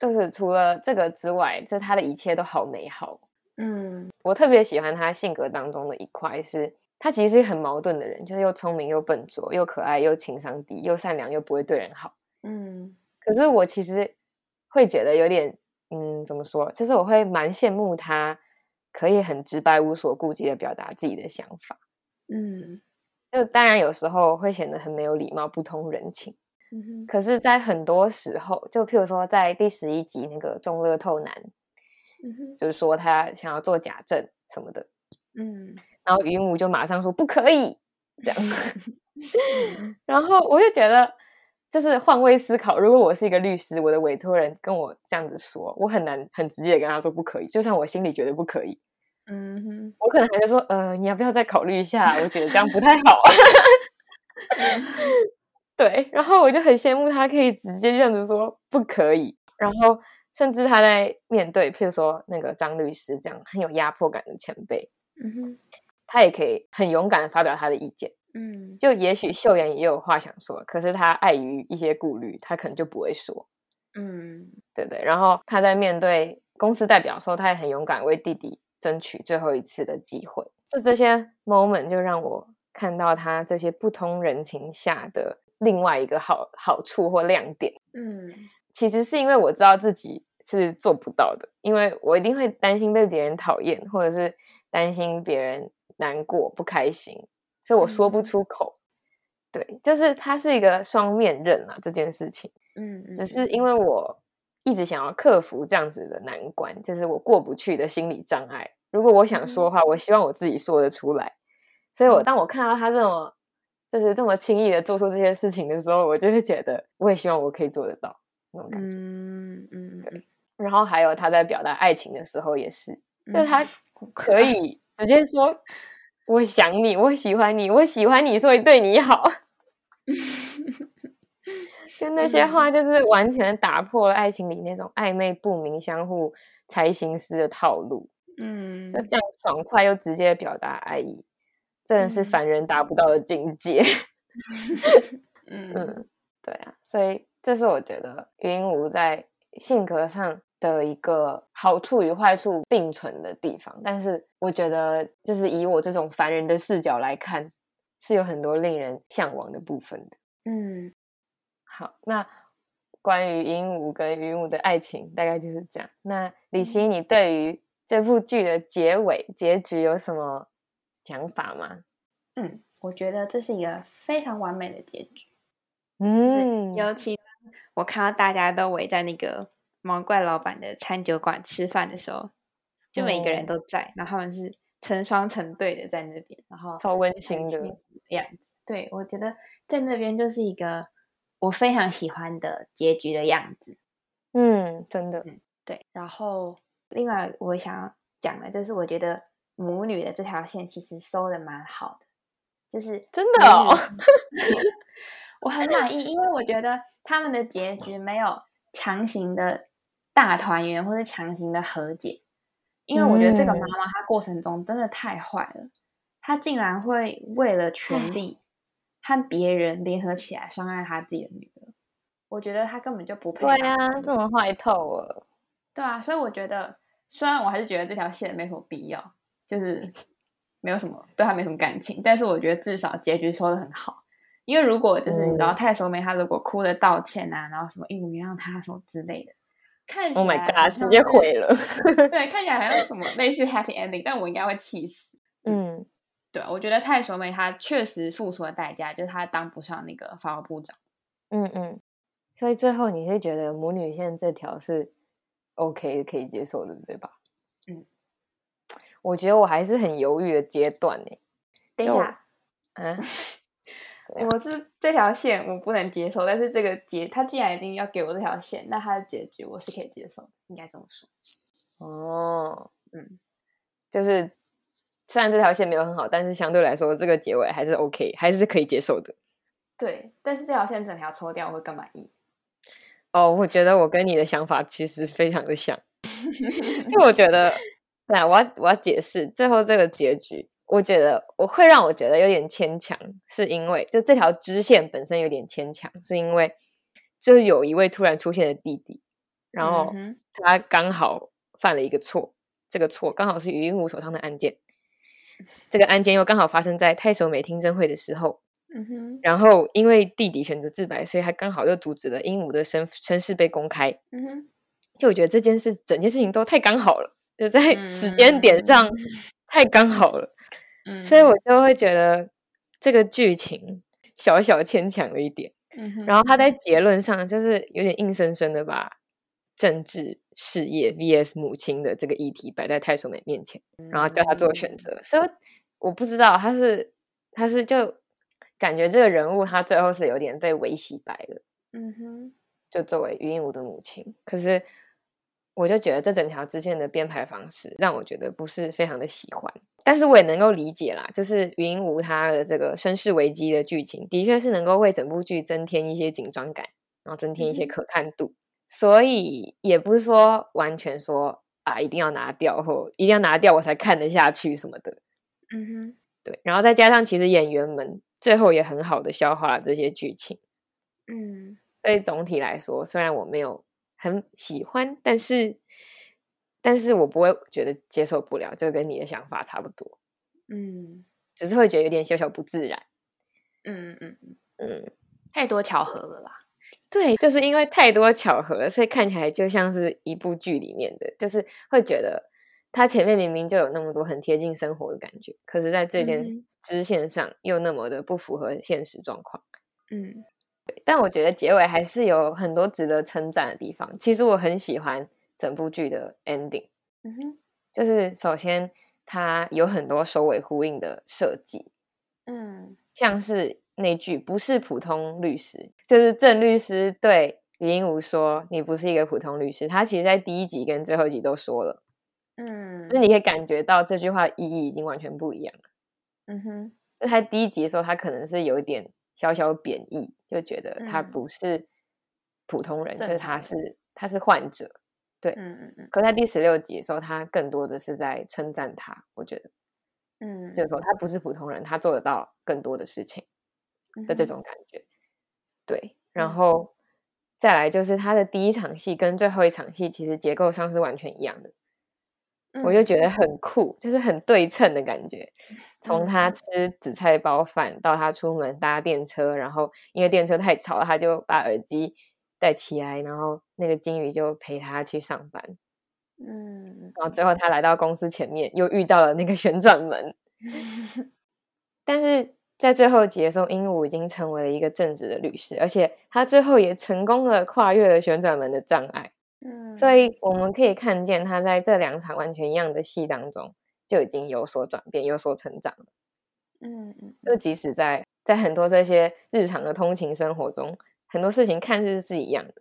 就是除了这个之外，这他的一切都好美好。嗯我特别喜欢他性格当中的一块是，他其实是很矛盾的人，就是又聪明又笨拙，又可爱又情商低，又善良又不会对人好。嗯可是我其实会觉得有点，嗯，怎么说？就是我会蛮羡慕他可以很直白、无所顾忌的表达自己的想法。嗯就当然有时候会显得很没有礼貌、不通人情。嗯哼可是，在很多时候，就譬如说在第十一集那个中乐透男，嗯哼就是说他想要做假证什么的，嗯然后云武就马上说不可以，这样。然后我就觉得，就是换位思考，如果我是一个律师，我的委托人跟我这样子说，我很难很直接的跟他说不可以，就算我心里觉得不可以，嗯哼我可能还会说，呃，你要不要再考虑一下？我觉得这样不太好。对，然后我就很羡慕他可以直接这样子说不可以，然后甚至他在面对，譬如说那个张律师这样很有压迫感的前辈，嗯哼他也可以很勇敢的发表他的意见。嗯就也许秀妍也有话想说，可是她碍于一些顾虑，她可能就不会说，嗯对对？然后她在面对公司代表的时候，她也很勇敢为弟弟争取最后一次的机会。就这些 moment 就让我看到他这些不通人情下的另外一个好好处或亮点。嗯其实是因为我知道自己是做不到的，因为我一定会担心被别人讨厌，或者是担心别人难过、不开心，所以我说不嗯出口。对，就是它是一个双面刃啊，这件事情。嗯，只是因为我一直想要克服这样子的难关，就是我过不去的心理障碍。如果我想说的话，我希望我自己说得出来。所以我嗯当我看到他这么就是这么轻易的做出这些事情的时候，我就会觉得，我也希望我可以做得到那种感觉。嗯嗯嗯，然后还有他在表达爱情的时候也是，就是嗯 他可以直接说“我想你，我喜欢你，我喜欢你，所以对你好”，就那些话就是完全打破了爱情里那种暧昧不明、相互猜心思的套路，嗯。就这样爽快又直接表达爱意，真的是嗯。凡人达不到的境界。嗯。嗯，对啊，所以这是我觉得云无在性格上的一个好处与坏处并存的地方。但是我觉得，就是以我这种凡人的视角来看，是有很多令人向往的部分的。嗯好，那关于鹦鹉跟云舞的爱情，大概就是这样。那李欣，你对于这部剧的结尾结局有什么想法吗？嗯，我觉得这是一个非常完美的结局。嗯，尤其我看到大家都围在那个毛怪老板的餐酒馆吃饭的时候，就每一个人哦都在，然后他们是成双成对的在那边，然后超温馨的样子。对，我觉得在那边就是一个我非常喜欢的结局的样子。嗯，真的，嗯对，然后另外我想要讲的就是，我觉得母女的这条线其实收的蛮好的，就是真的哦 我很满意，因为我觉得他们的结局没有强行的大团圆或者强行的和解，因为我觉得这个妈嗯。妈她过程中真的太坏了，她竟然会为了权力和别人联合起来伤害她自己的女儿，我觉得她根本就不配对啊，这种坏透了。对啊，所以我觉得，虽然我还是觉得这条线没什么必要，就是没有什么对她没什么感情，但是我觉得至少结局说的很好。因为如果就是你知道嗯。太守美她如果哭着道歉啊，然后什么一五原谅他什么之类的，看起 Oh my god！直接毁了。对，看起来好像什么类似 happy ending，但我应该会气死。嗯，对，我觉得太守美她确实付出了代价，就是她当不上那个法务部长。嗯嗯，所以最后你是觉得母女线这条是 OK 可以接受的，对吧？嗯，我觉得我还是很犹豫的阶段呢。等一下，啊，我是这条线我不能接受，但是这个结他既然一定要给我这条线，那他的结局我是可以接受的，应该这么说。哦，嗯，就是虽然这条线没有很好，但是相对来说这个结尾还是 OK，还是可以接受的。对，但是这条线整条抽掉我会更满意。哦，我觉得我跟你的想法其实非常的像，就我觉得，对啊，我要我要解释最后这个结局，我觉得我会让我觉得有点牵强，是因为就这条支线本身有点牵强，是因为就是有一位突然出现的弟弟，然后他刚好犯了一个错，这个错刚好是于鹦鹉手上的案件，这个案件又刚好发生在太守美听证会的时候。嗯哼，然后因为弟弟选择自白，所以他刚好又阻止了鹦鹉的身身世被公开。嗯哼，就我觉得这件事整件事情都太刚好了，就在时间点上 太刚好了。嗯，所以我就会觉得这个剧情小小牵强了一点。嗯，然后他在结论上就是有点硬生生的把政治事业 vs 母亲的这个议题摆在太守美面前，然后叫他做选择。所以我不知道他是他是就。感觉这个人物他最后是有点被维洗白了，嗯哼，就作为余英武的母亲，可是我就觉得这整条支线的编排方式让我觉得不是非常的喜欢，但是我也能够理解啦，就是云无他的这个身世危机的剧情，的确是能够为整部剧增添一些紧张感，然后增添一些可看度，所以也不是说完全说啊一定要拿掉或一定要拿掉我才看得下去什么的，嗯哼，对，然后再加上其实演员们。最后也很好的消化了这些剧情，嗯，所以总体来说，虽然我没有很喜欢，但是，但是我不会觉得接受不了，就跟你的想法差不多，嗯，只是会觉得有点小小不自然，嗯嗯嗯。嗯，太多巧合了啦，对，就是因为太多巧合，所以看起来就像是一部剧里面的，就是会觉得它前面明明就有那么多很贴近生活的感觉，可是在这件。支线上又那么的不符合现实状况，嗯，但我觉得结尾还是有很多值得称赞的地方。其实我很喜欢整部剧的 ending，嗯哼，就是首先它有很多首尾呼应的设计，嗯，像是那句“不是普通律师”，就是郑律师对余英武说：“你不是一个普通律师。”他其实在第一集跟最后一集都说了，嗯，所以你可以感觉到这句话的意义已经完全不一样了。嗯哼，他第一集的时候，他可能是有一点小小贬义，就觉得他不是普通人，就是他是他是患者，对，嗯嗯嗯。可在第十六集的时候，他更多的是在称赞他，我觉得，嗯，就是说他不是普通人，他做得到更多的事情的这种感觉，对。然后再来就是他的第一场戏跟最后一场戏，其实结构上是完全一样的。我就觉得很酷，就是很对称的感觉。从他吃紫菜包饭到他出门搭电车，然后因为电车太吵了，他就把耳机戴起来，然后那个金鱼就陪他去上班。嗯，然后最后他来到公司前面，又遇到了那个旋转门。但是在最后集的时候，鹦鹉已经成为了一个正直的律师，而且他最后也成功的跨越了旋转门的障碍。嗯，所以我们可以看见他在这两场完全一样的戏当中就已经有所转变、有所成长了。嗯嗯，就即使在在很多这些日常的通勤生活中，很多事情看似是一样的，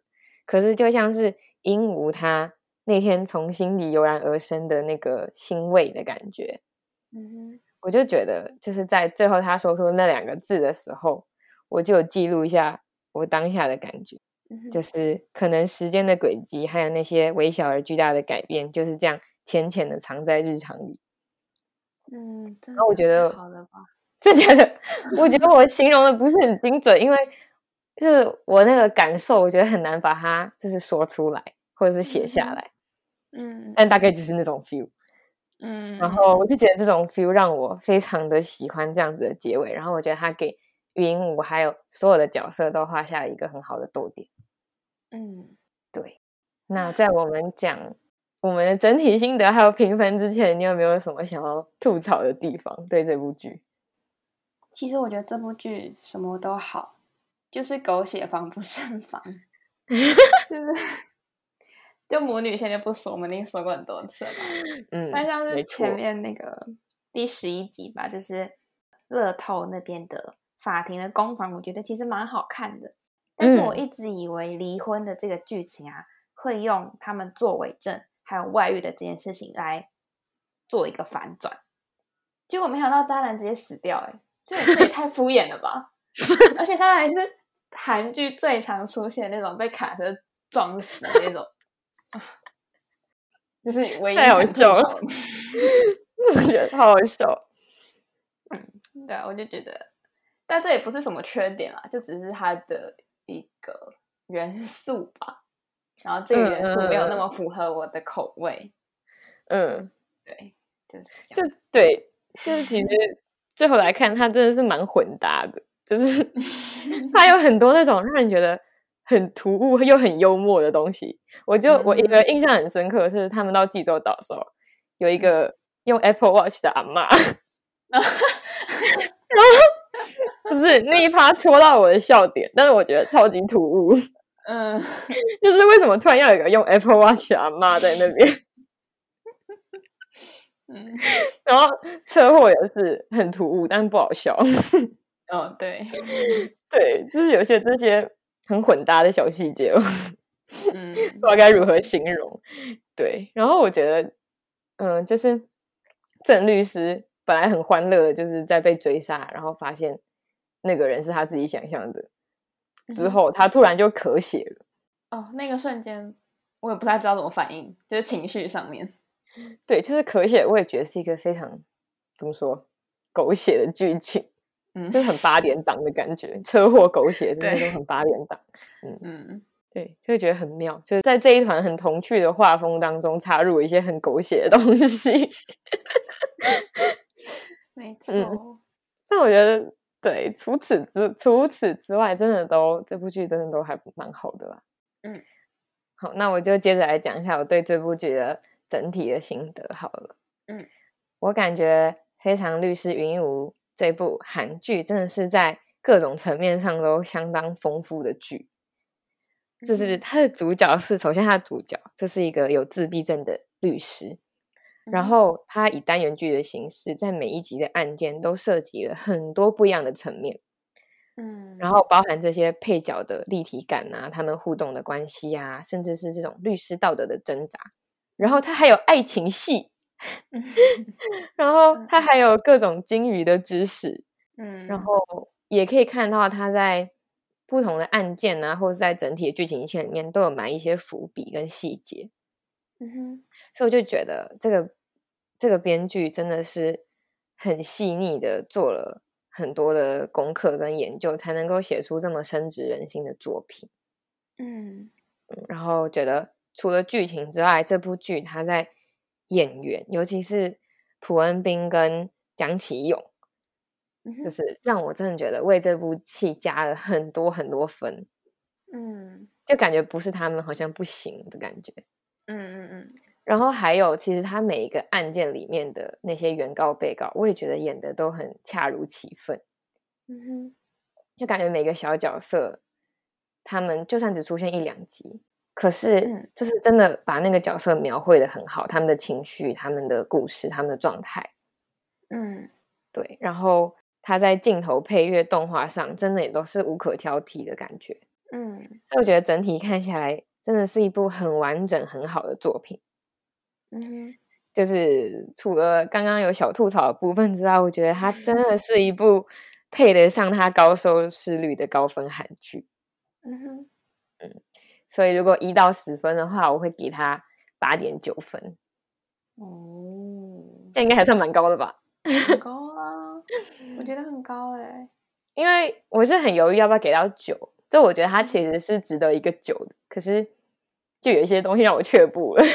可是就像是鹦鹉他那天从心里油然而生的那个欣慰的感觉，嗯我就觉得就是在最后他说出那两个字的时候，我就记录一下我当下的感觉。就是可能时间的轨迹，还有那些微小而巨大的改变，就是这样浅浅的藏在日常里。嗯，然后我觉得好了吧？就觉得，我觉得我形容的不是很精准，因为就是我那个感受，我觉得很难把它就是说出来，或者是写下来。嗯，但大概就是那种 feel。嗯，然后我就觉得这种 feel 让我非常的喜欢这样子的结尾。然后我觉得他给云舞还有所有的角色都画下了一个很好的逗点。嗯，对。那在我们讲我们的整体心得还有评分之前，你有没有什么想要吐槽的地方？对这部剧？其实我觉得这部剧什么都好，就是狗血防不胜防，就是就母女现在不说，我们已经说过很多次了。嗯，那像是前面那个第十一集吧，就是乐透那边的法庭的攻防，我觉得其实蛮好看的。但是我一直以为离婚的这个剧情啊，会用他们作伪证还有外遇的这件事情来做一个反转，结果没想到渣男直接死掉，哎，这这也太 敷衍了吧！而且他还是韩剧最常出现那种被卡车撞死的那种，就是唯一太好笑了，了。我觉得好好笑。嗯，对啊，我就觉得，但这也不是什么缺点啦，就只是他的。一个元素吧，然后这个元素没有那么符合我的口味。嗯，对，就是就对，就是其实最后来看，它真的是蛮混搭的，就是 它有很多那种让人觉得很突兀又很幽默的东西。我就我一个印象很深刻是，他们到济州岛的时候，有一个用 Apple Watch 的阿妈，然后 不是那一趴戳到我的笑点，但是我觉得超级突兀。嗯，就是为什么突然要有一个用 Apple Watch 的阿妈在那边？嗯，然后车祸也是很突兀，但是不好笑。哦，对，对，就是有些这些很混搭的小细节，嗯，不知道该如何形容。对，然后我觉得，嗯，就是郑律师本来很欢乐的，就是在被追杀，然后发现那个人是他自己想象的。之后，他突然就咳血了。哦，那个瞬间，我也不太知道怎么反应，就是情绪上面。对，就是咳血，我也觉得是一个非常怎么说狗血的剧情，嗯，就是很八点档的感觉，车祸狗血 的那种很八点档。嗯嗯，对，就会觉得很妙，就是在这一团很童趣的画风当中插入一些很狗血的东西。没 错，但我觉得。对，除此之除此之外，真的都这部剧真的都还蛮好的啦。嗯，好，那我就接着来讲一下我对这部剧的整体的心得好了。嗯，我感觉《非常律师云无》这部韩剧真的是在各种层面上都相当丰富的剧。就是它的主角是，首先它的主角就是一个有自闭症的律师。然后它以单元剧的形式，在每一集的案件都涉及了很多不一样的层面，嗯，然后包含这些配角的立体感啊，他们互动的关系啊，甚至是这种律师道德的挣扎。然后它还有爱情戏，然后它还有各种金鱼的知识，嗯，然后也可以看到他在不同的案件啊，或者在整体的剧情线里面都有埋一些伏笔跟细节，嗯哼，所以我就觉得这个。这个编剧真的是很细腻的做了很多的功课跟研究，才能够写出这么深植人心的作品。嗯，然后觉得除了剧情之外，这部剧它在演员，尤其是朴恩斌跟蒋启勇，就是让我真的觉得为这部戏加了很多很多分。嗯，就感觉不是他们好像不行的感觉。嗯嗯嗯。然后还有，其实他每一个案件里面的那些原告、被告，我也觉得演的都很恰如其分。嗯哼，就感觉每个小角色，他们就算只出现一两集，可是就是真的把那个角色描绘的很好，他们的情绪、他们的故事、他们的状态。嗯，对。然后他在镜头、配乐、动画上，真的也都是无可挑剔的感觉。嗯，所以我觉得整体看下来，真的是一部很完整、很好的作品。嗯，就是除了刚刚有小吐槽的部分之外，我觉得它真的是一部 配得上它高收视率的高分韩剧。嗯哼，嗯，所以如果一到十分的话，我会给它八点九分。哦，这应该还算蛮高的吧？很高 啊，我觉得很高哎。因为我是很犹豫要不要给到九，就我觉得它其实是值得一个九的，可是就有一些东西让我却步了。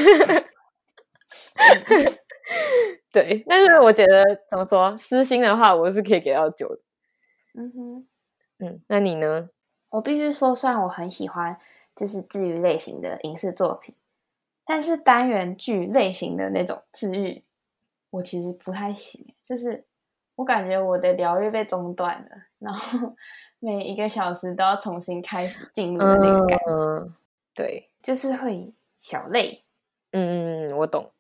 对，但是我觉得怎么说，私心的话，我是可以给到九的。嗯哼，嗯，那你呢？我必须说，虽然我很喜欢就是治愈类型的影视作品，但是单元剧类型的那种治愈，我其实不太行。就是我感觉我的疗愈被中断了，然后 每一个小时都要重新开始进入的那个感觉。对，就是会小累。嗯嗯，我懂。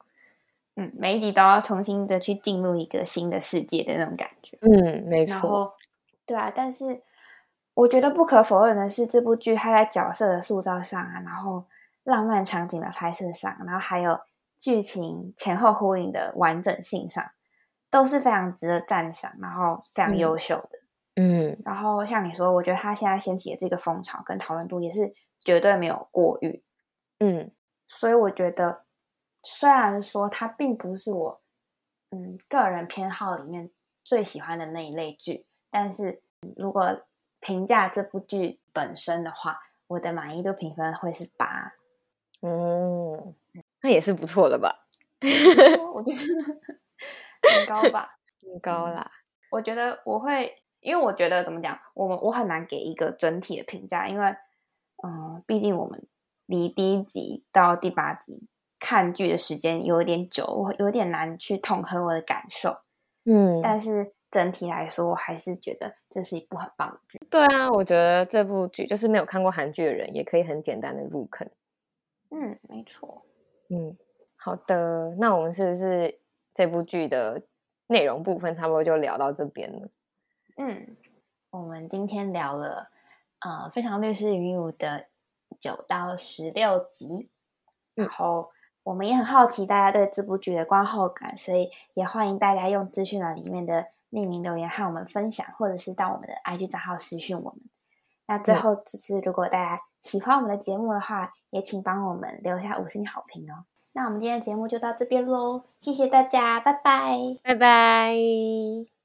嗯，每一集都要重新的去进入一个新的世界的那种感觉。嗯，没错。对啊，但是我觉得不可否认的是，这部剧它在角色的塑造上啊，然后浪漫场景的拍摄上，然后还有剧情前后呼应的完整性上，都是非常值得赞赏，然后非常优秀的。嗯，然后像你说，我觉得他现在掀起的这个风潮跟讨论度也是绝对没有过誉。嗯，所以我觉得。虽然说它并不是我嗯个人偏好里面最喜欢的那一类剧，但是如果评价这部剧本身的话，我的满意度评分会是八。嗯，那也是不错的吧？我觉得 很高吧，很高啦。我觉得我会，因为我觉得怎么讲，我们我很难给一个整体的评价，因为嗯，毕竟我们离第一集到第八集看剧的时间有点久，我有点难去统合我的感受。嗯，但是整体来说，我还是觉得这是一部很棒的剧。对啊，我觉得这部剧就是没有看过韩剧的人也可以很简单的入坑。嗯，没错。嗯，好的，那我们是不是这部剧的内容部分差不多就聊到这边了？嗯，我们今天聊了呃《非常律师云舞》的九到十六集，然后我们也很好奇大家对这部剧的观后感，所以也欢迎大家用资讯栏里面的匿名留言和我们分享，或者是到我们的 IG 账号私讯我们。那最后就是，如果大家喜欢我们的节目的话，也请帮我们留下五星好评哦。那我们今天的节目就到这边喽，谢谢大家，拜拜，拜拜。